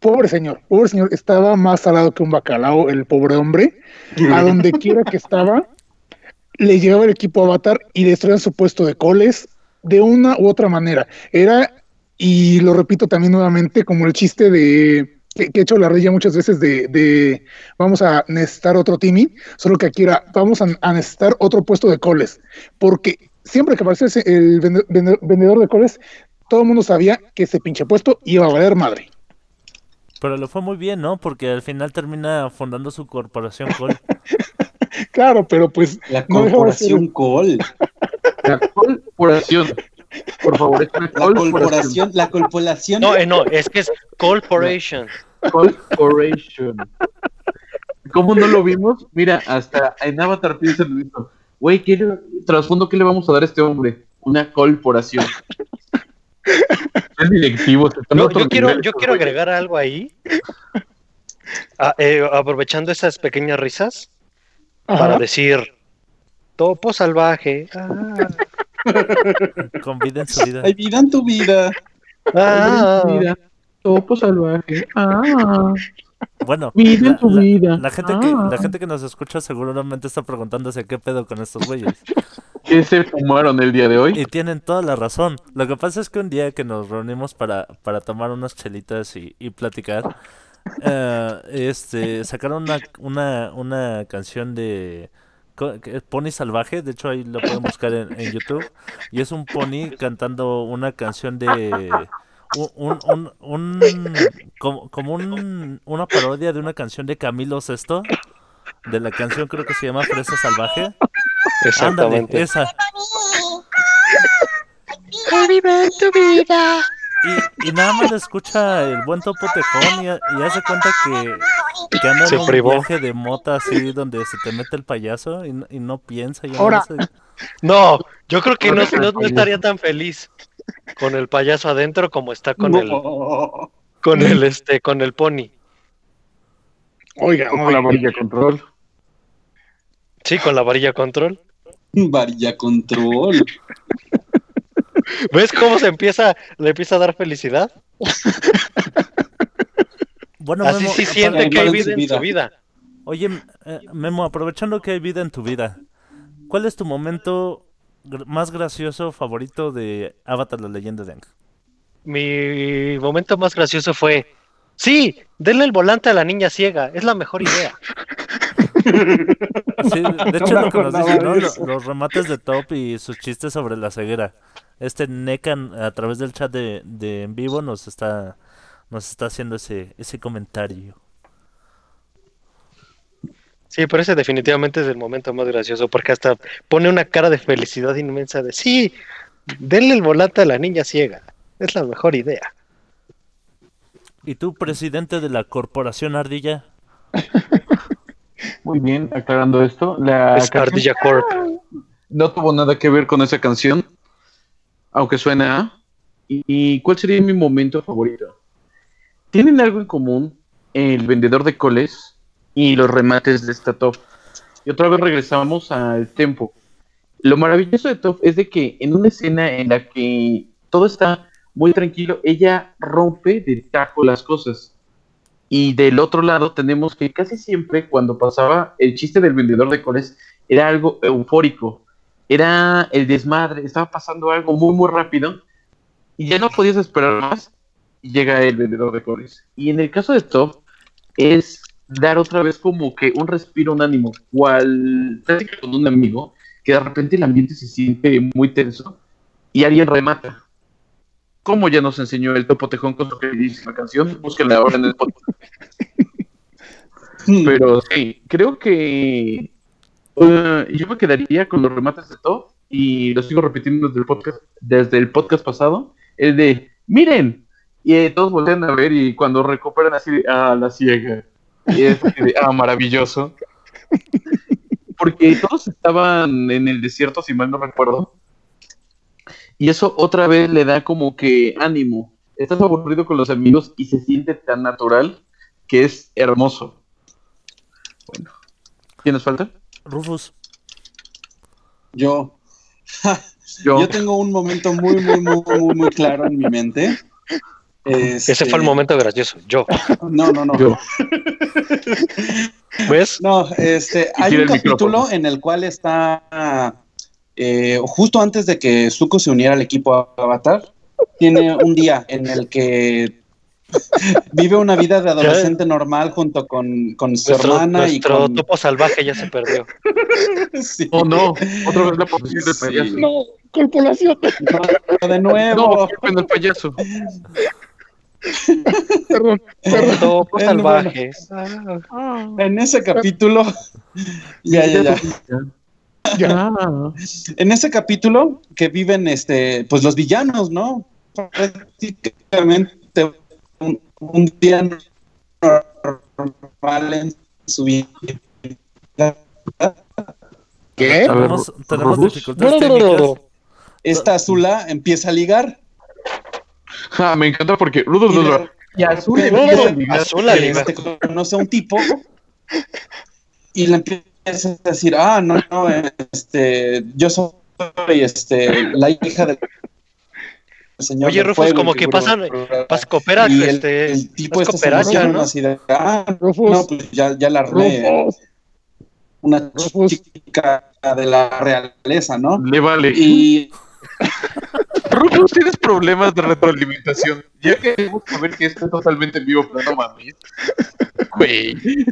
pobre señor, pobre señor, estaba más salado que un bacalao, el pobre hombre. A <laughs> donde quiera que estaba, le llegaba el equipo Avatar y le destruían su puesto de coles de una u otra manera. Era y lo repito también nuevamente, como el chiste de que, que he hecho la raya muchas veces de, de vamos a necesitar otro Timmy, solo que aquí era vamos a, a necesitar otro puesto de coles, porque siempre que aparecía ese- el vende- vende- vendedor de coles, todo el mundo sabía que ese pinche puesto iba a valer madre. Pero le fue muy bien, ¿no? Porque al final termina fundando su corporación Col. <laughs> Claro, pero pues La No dejaba de ser- corporación Col. <laughs> La corporación. Por favor, es una La corporación, la corporación. No, eh, no, es que es Corporation. Corporation. ¿Cómo no lo vimos? Mira, hasta en Avatar piensa lo mismo. Güey, ¿qué le- trasfondo qué le vamos a dar a este hombre? Una corporación. El directivo. se están Yo, quiero, yo quiero güey. agregar algo ahí. Ah, eh, aprovechando esas pequeñas risas Ajá. para decir topo salvaje. Ah, Con vida en su vida. Hay vida en tu vida. ah. Vida, topo salvaje. Ah, Bueno, vida en la, tu la- vida. la gente que, Ah. la gente que nos escucha seguramente está preguntándose qué pedo con estos güeyes. ¿Qué se fumaron el día de hoy? Y tienen toda la razón. Lo que pasa es que un día que nos reunimos para, para tomar unas chelitas y, y platicar, eh, este, sacaron una, una, una canción de Pony Salvaje, de hecho ahí lo pueden buscar en, en YouTube, y es un pony cantando una canción de... Un, un, un, un- como, como un, una parodia de una canción de Camilo Sesto, de la canción creo que se llama Fresa Salvaje. Ándale, Exactamente. esa. Y, y nada más le escucha el buen topo tejón y, y hace cuenta que, que anda Se en un privó. viaje de mota así donde se te mete el payaso y, no- y no piensa. Y Ahora. no yo creo que no, no- no estaría tan feliz con el payaso adentro como está con el con el este con el pony. Oiga, Con la varilla control. Sí, con la varilla control. Varilla control. ¿Ves cómo se empieza le empieza a dar felicidad? <laughs> Bueno, Así Memo, sí para- siente que hay en vida en su vida. Oye, eh, Memo, aprovechando que hay vida en tu vida, ¿cuál es tu momento más gracioso favorito de Avatar, la leyenda de Aang? Mi momento más gracioso fue, sí, denle el volante a la niña ciega, es la mejor idea. Sí, de hecho No lo que nos dicen, ¿no? Los remates de Top y sus chistes sobre la ceguera. Este Necan a través del chat de, de en vivo nos está nos está haciendo ese ese comentario. Sí, pero ese definitivamente es el momento más gracioso porque hasta pone una cara de felicidad inmensa de, sí, denle el volante a la niña ciega, es la mejor idea. ¿Y tú, presidente de la corporación Ardilla? <laughs> Muy bien, aclarando esto. La Es canción Ardilla Corp. no tuvo nada que ver con esa canción, aunque suena a. ¿Y y cuál sería mi momento favorito? Tienen algo en común el vendedor de coles y los remates de esta top. Y otra vez regresamos al tempo. Lo maravilloso de Top es de que en una escena en la que todo está muy tranquilo, ella rompe de tajo las cosas. Y del otro lado tenemos que casi siempre cuando pasaba el chiste del vendedor de coles era algo eufórico. Era el desmadre, estaba pasando algo muy muy rápido y ya no podías esperar más llega el vendedor de coles. Y en el caso de Top es dar otra vez como que un respiro, un ánimo, cual plática con un amigo que de repente el ambiente se siente muy tenso y alguien remata. Como ya nos enseñó el Topo Tejón con su queridísima canción, búsquenla ahora en el podcast. <laughs> Pero sí, creo que yo me quedaría con los remates de Top y lo sigo repitiendo desde el podcast, desde el podcast pasado, el de miren, y eh, todos voltean a ver y cuando recuperan así de, ah, la ciega. Y es así de, ah, maravilloso. Porque todos estaban en el desierto, si mal no recuerdo. Y eso otra vez le da como que ánimo. Estás aburrido con los amigos y se siente tan natural que es hermoso. Bueno. ¿Quién nos falta? Rufus. Yo. <laughs> Yo. Yo tengo un momento muy, muy, muy, muy, muy claro en mi mente. Ese Este, fue el momento gracioso, yo. No, no, no. Yo. <laughs> ¿Ves? No, este, hay un el capítulo micrófono. en el cual está eh, justo antes de que Zuko se uniera al equipo Avatar, tiene un día en el que <laughs> vive una vida de adolescente normal junto con, con su Nuestro, hermana y nuestro con... topo salvaje ya se perdió. <laughs> Sí. Oh, no. Otra vez la posición del Sí. payaso. No, corporación. No, de nuevo. No, culpen al payaso. Perdón. Topo Es salvaje. En ese capítulo, ya, ya, ya. Ya. En ese capítulo que viven, este, pues los villanos, ¿no? Prácticamente un, un día normal en su vida. ¿Qué? A ver, Tenemos, tenemos Rufus. dificultades técnicas. Esta Azula empieza a ligar <laughs> Ah, me encanta porque Rudolf Y. Y azul. Azul este, conoce a un tipo y le empieza a decir, ah, no, no, este, yo soy este, la hija del señor. Oye, Rufus, fuego", como que pasan- a cooperar, Y el, este. el tipo este se cooperacha, emociona ¿no? así de, ah, Rufus, no, pues ya, ya la armé, Rufus, una Rufus. chica de la realeza, ¿no? Le vale. Y <laughs> Rufus, tienes problemas de retroalimentación. Ya queremos saber que esto es totalmente en vivo, pero no mames. Güey. <laughs>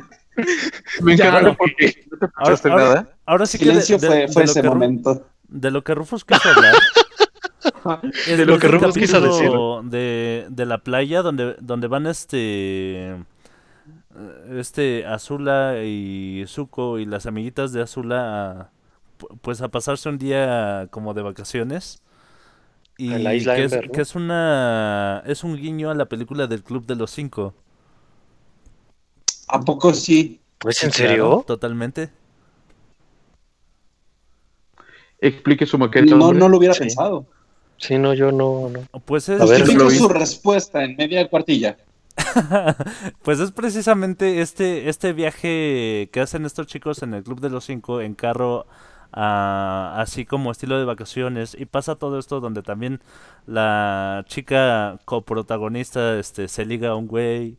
Me encanta no. porque no te Ahora, escuchaste ahora- nada. ahora sí que de, silencio de- fue, de fue lo ese que momento. de lo que Rufus quiso hablar. <laughs> es De lo que Rufus quiso capítulo De, de la playa donde, donde van este este Azula y Zuko y las amiguitas de Azula a, pu- pues a pasarse un día como de vacaciones y En la isla que, es, Ember, ¿no? que es una es un guiño a la película del Club de los Cinco ¿A poco sí? ¿Es en Claro, serio? totalmente Explique su maqueta. No, hombre. no lo hubiera Sí. pensado. Sí, no, yo no. no. pues es A ver, lo su respuesta en media cuartilla. <laughs> Pues es precisamente este, este viaje que hacen estos chicos en el Club de los Cinco en carro, ah, así como estilo de vacaciones, y pasa todo esto donde también la chica coprotagonista este, se liga a un güey.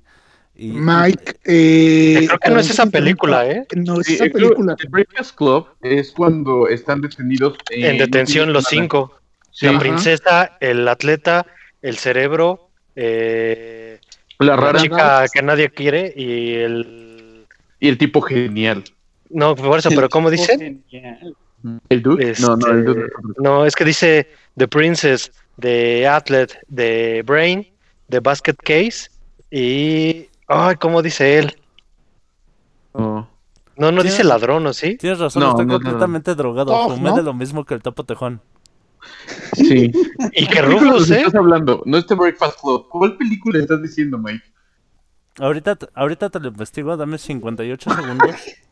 Y, Mike. eh, Creo que no es esa película, ¿eh? No es Sí, esa película. el Breakfast Club es cuando están detenidos En detención los cinco. Sí. La Ajá. princesa, el atleta, el cerebro, eh, La la rara chica que nadie quiere y el... y el tipo genial. No, por eso, pero ¿cómo dice? ¿El dude? No, no, el dude. Este, No, es que dice The Princess, The Athlete, The Brain, The Basket Case y... Ay, ¿cómo dice él? no. No, dice ladrón, ¿o sí? Tienes razón, No, estoy no, no, no. completamente drogado. Tough, Fumé ¿no? de lo mismo que el topo tejón. Sí. Y <laughs> ¿Qué Rufus, ¿eh? estás hablando? No es The Breakfast Club. ¿Cuál película estás diciendo, Mike? Ahorita, ahorita te lo investigo, dame 58 segundos. <laughs>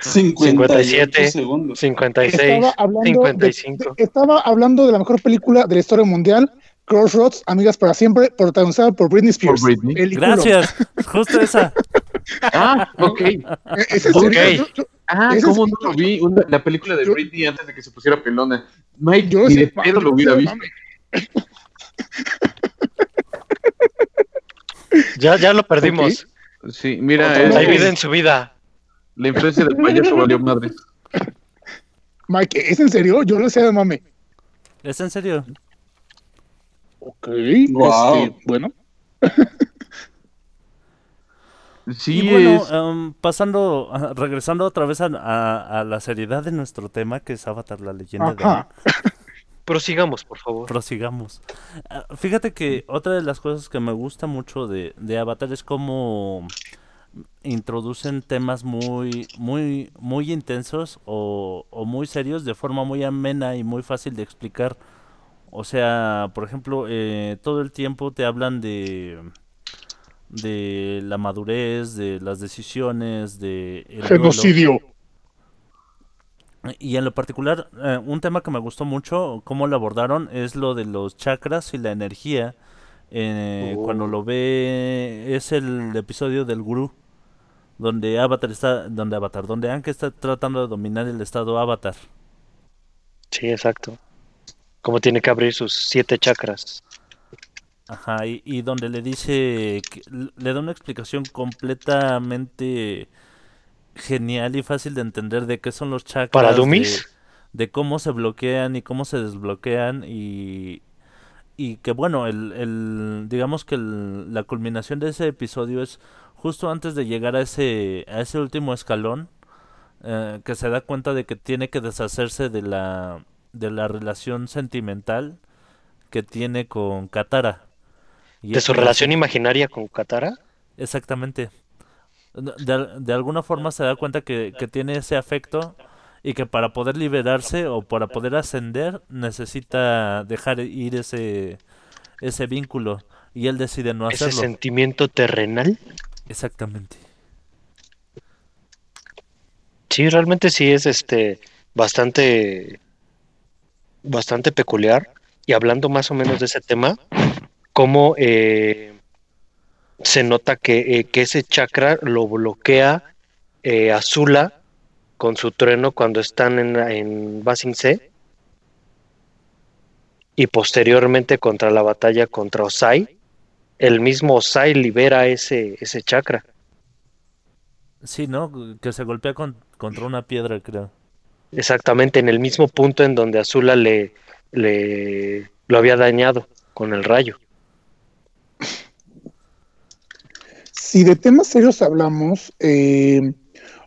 57 segundos. 56, Estaba hablando, de- 55. de- estaba hablando de la mejor película de la historia mundial, Crossroads, Amigas para Siempre, protagonizada por Britney Spears. Britney. Gracias, justo esa. <laughs> Ah, ok. Eh, es en Ok. serio, yo- yo- Ah, Ese ¿cómo es- no lo vi? Una- la película de Yo- Britney antes de que se pusiera pelona. Mike, yo ni de pedo lo hubiera visto. Ya, ya lo perdimos. Sí, mira. Hay vida en su vida. La influencia del payaso <laughs> valió madre. Mike, ¿es en serio? Yo lo sé de mame. ¿Es en serio? Ok, Guau. este, bueno. Sí, y bueno, es- em, pasando, ah, regresando otra vez a, a- a la seriedad de nuestro tema, que es Avatar, la leyenda de Ajá. Aang. <laughs> Prosigamos, por favor. Prosigamos. Ah, Fíjate que otra de las cosas que me gusta mucho de, de Avatar es cómo introducen temas muy, muy, muy intensos o, o muy serios de forma muy amena y muy fácil de explicar. O sea, por ejemplo, eh, todo el tiempo te hablan de de la madurez, de las decisiones, de el duelo. Genocidio. Y en lo particular, eh, un tema que me gustó mucho, cómo lo abordaron, es lo de los chakras y la energía. Eh, Oh. Cuando lo ve, es el episodio del gurú, donde Avatar está, donde Avatar, donde Aang está tratando de dominar el estado Avatar. Sí, exacto. Como tiene que abrir sus siete chakras. Ajá, y, y donde le dice, que- le da una explicación completamente genial y fácil de entender de qué son los chakras. ¿Para de- dummies? de cómo se bloquean y cómo se desbloquean y, y que bueno, el, el- digamos que el- la culminación de ese episodio es justo antes de llegar a ese, a ese último escalón, eh, que se da cuenta de que tiene que deshacerse de la, de la relación sentimental que tiene con Katara. Y ¿De su relación imaginaria con Katara? Exactamente. De, de- alguna forma se da cuenta que, que tiene ese afecto y que para poder liberarse o para poder ascender necesita dejar ir ese, ese vínculo y él decide no Ese hacerlo. sentimiento terrenal. Exactamente. Sí, realmente sí es este bastante bastante peculiar. Y hablando más o menos de ese tema, cómo eh, se nota que, eh, que ese chakra lo bloquea eh, Azula con su trueno cuando están en, en Basing C. Y posteriormente contra la batalla contra Osai, el mismo Osai libera ese, ese chakra. Sí, ¿no? Que se golpea con- contra una piedra, creo. Exactamente en el mismo punto en donde Azula le, le lo había dañado con el rayo. Si de temas serios hablamos, eh,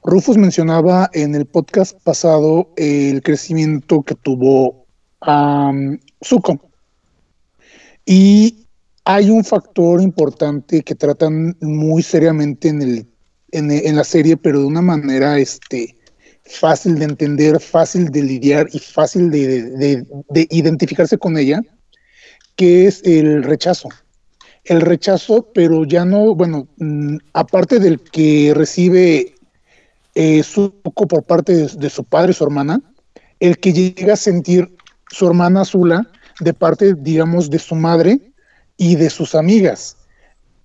Rufus mencionaba en el podcast pasado el crecimiento que tuvo um, Zuko. Y hay un factor importante que tratan muy seriamente en, el, en, la serie, pero de una manera este, fácil de entender, fácil de lidiar y fácil de, de- de identificarse con ella, que es el rechazo. El rechazo, pero ya no, bueno, mm, aparte del que recibe eh, Zuko por parte de, de su padre su hermana, el que llega a sentir su hermana Azula de parte, digamos, de su madre y de sus amigas.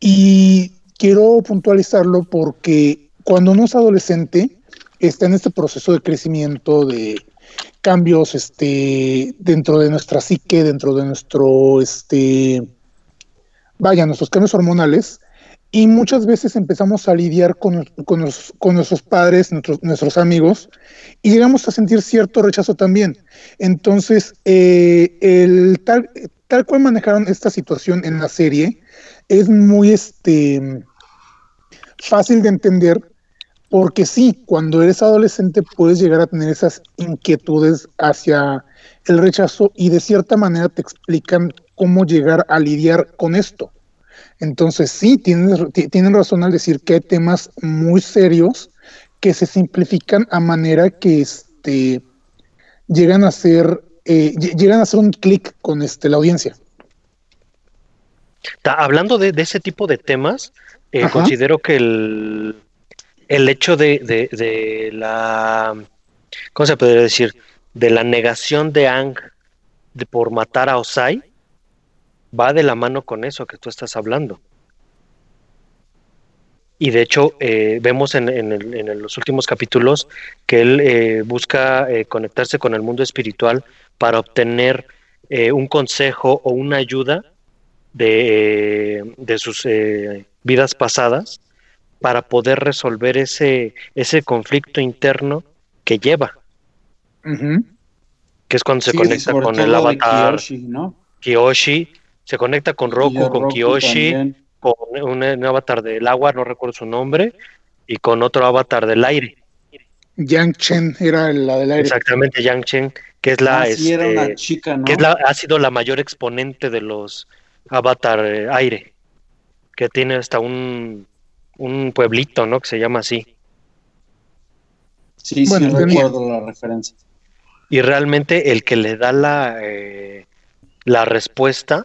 Y quiero puntualizarlo porque cuando uno es adolescente, está en este proceso de crecimiento, de cambios este, dentro de nuestra psique, dentro de nuestro este, vaya, nuestros cambios hormonales, y muchas veces empezamos a lidiar con, con, nuestros padres, nuestros, nuestros amigos, y llegamos a sentir cierto rechazo también. Entonces, eh, el tal, tal cual manejaron esta situación en la serie es muy este, fácil de entender, porque sí, cuando eres adolescente puedes llegar a tener esas inquietudes hacia el rechazo y de cierta manera te explican cómo llegar a lidiar con esto. Entonces sí, tienen, ti- tienen razón al decir que hay temas muy serios que se simplifican a manera que este, llegan a ser eh, lle- llegan a hacer un clic con este, la audiencia. Hablando de, de ese tipo de temas, eh, considero que el, el hecho de, de- de la, ¿cómo se podría decir? De la negación de Ang de, por matar a Osai, va de la mano con eso que tú estás hablando. Y de hecho, eh, vemos en, en el- en los últimos capítulos que él eh, busca eh, conectarse con el mundo espiritual para obtener eh, un consejo o una ayuda de, de sus eh, vidas pasadas para poder resolver ese, ese conflicto interno que lleva, que es cuando se Sí, conecta con el avatar Kiyoshi, ¿no? Kiyoshi, se conecta con Roku, con Roku Kiyoshi, también. Con un, un avatar del agua, no recuerdo su nombre, y con otro avatar del aire, Yang Chen era la del aire. exactamente Yang Chen, que es la, Ah, sí, era este, una chica, ¿no? que es la, ha sido la mayor exponente de los avatar eh, aire, que tiene hasta un, un pueblito, ¿no? Que se llama así. Sí, Bueno, sí, tenía- recuerdo la referencia. Y realmente el que le da la, eh, la respuesta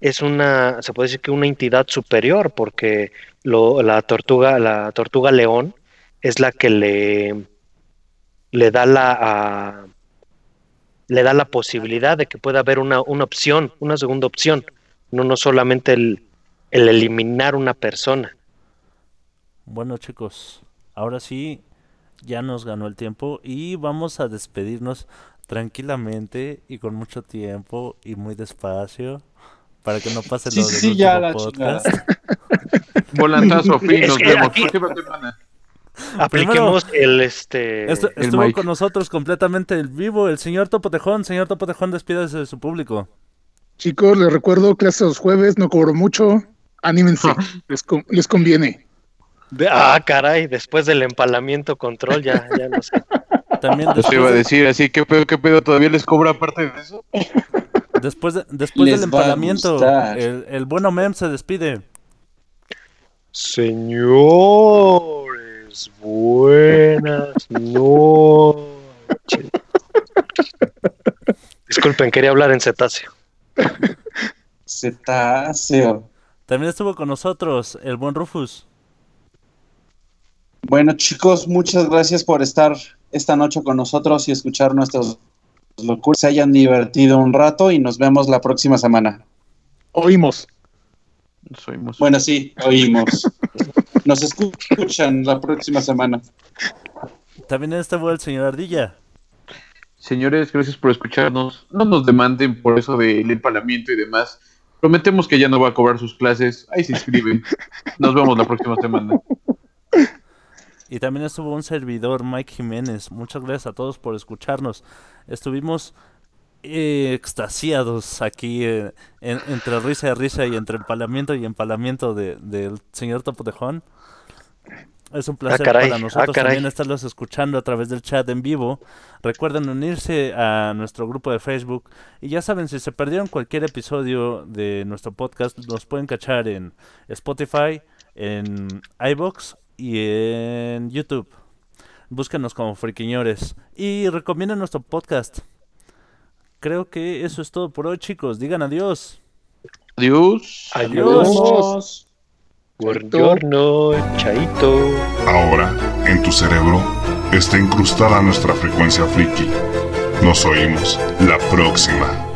es una, se puede decir que una entidad superior, porque lo, la tortuga, la tortuga león es la que le, le da la le da la posibilidad de que pueda haber una, una opción, una segunda opción, no, no solamente el, el eliminar una persona. Bueno, chicos, ahora sí, ya nos ganó el tiempo y vamos a despedirnos tranquilamente y con mucho tiempo y muy despacio para que no pase Sí, lo sí, del sí, ya la podcast. <laughs> Volantazo, <laughs> fin, nos vemos. aquí- Próxima semana. Apliquemos el este Estu- El estuvo Mike. con nosotros completamente en vivo el señor Topotejón. Señor Topotejón, despídase de su público. Chicos, les recuerdo, clase los jueves, no cobro mucho. Anímense, <laughs> les, con- les conviene. De- ah, caray, después del empalamiento control, ya, ya no sé. También Eso iba después, a de- decir, así, ¿qué pedo, qué pedo? ¿Todavía les cobra aparte de eso? Después, de- después del empalamiento, el, el bueno Mem se despide. Señores, buenas noches. Disculpen, quería hablar en cetáceo. Cetáceo. También estuvo con nosotros el buen Rufus. Bueno, chicos, muchas gracias por estar esta noche con nosotros y escuchar nuestros locuras. Se hayan divertido un rato y nos vemos la próxima semana. Oímos. Nos oímos. Bueno, sí, oímos. <laughs> Nos escuchan la próxima semana. También estuvo el señor Ardilla. Señores, gracias por escucharnos. No nos demanden por eso del empalamiento y demás. Prometemos que ya no va a cobrar sus clases. Ahí se inscriben. Nos vemos la próxima semana. Y también estuvo un servidor, Mike Jiménez. Muchas gracias a todos por escucharnos. Estuvimos eh, extasiados aquí eh, en- entre risa y risa y entre empalamiento y empalamiento de- del señor Topotejón. Es un placer caray, para ah, nosotros también estarlos escuchando a través del chat en vivo. Recuerden unirse a nuestro grupo de Facebook. Y ya saben, si se perdieron cualquier episodio de nuestro podcast, nos pueden cachar en Spotify, en iBox y en YouTube. Búsquenos como Friquiñores. Y recomienden nuestro podcast. Creo que eso es todo por hoy, chicos. Digan adiós. Adiós. Adiós. Buongiorno, chaito. Ahora, en tu cerebro, está incrustada nuestra frecuencia friki. Nos oímos la próxima.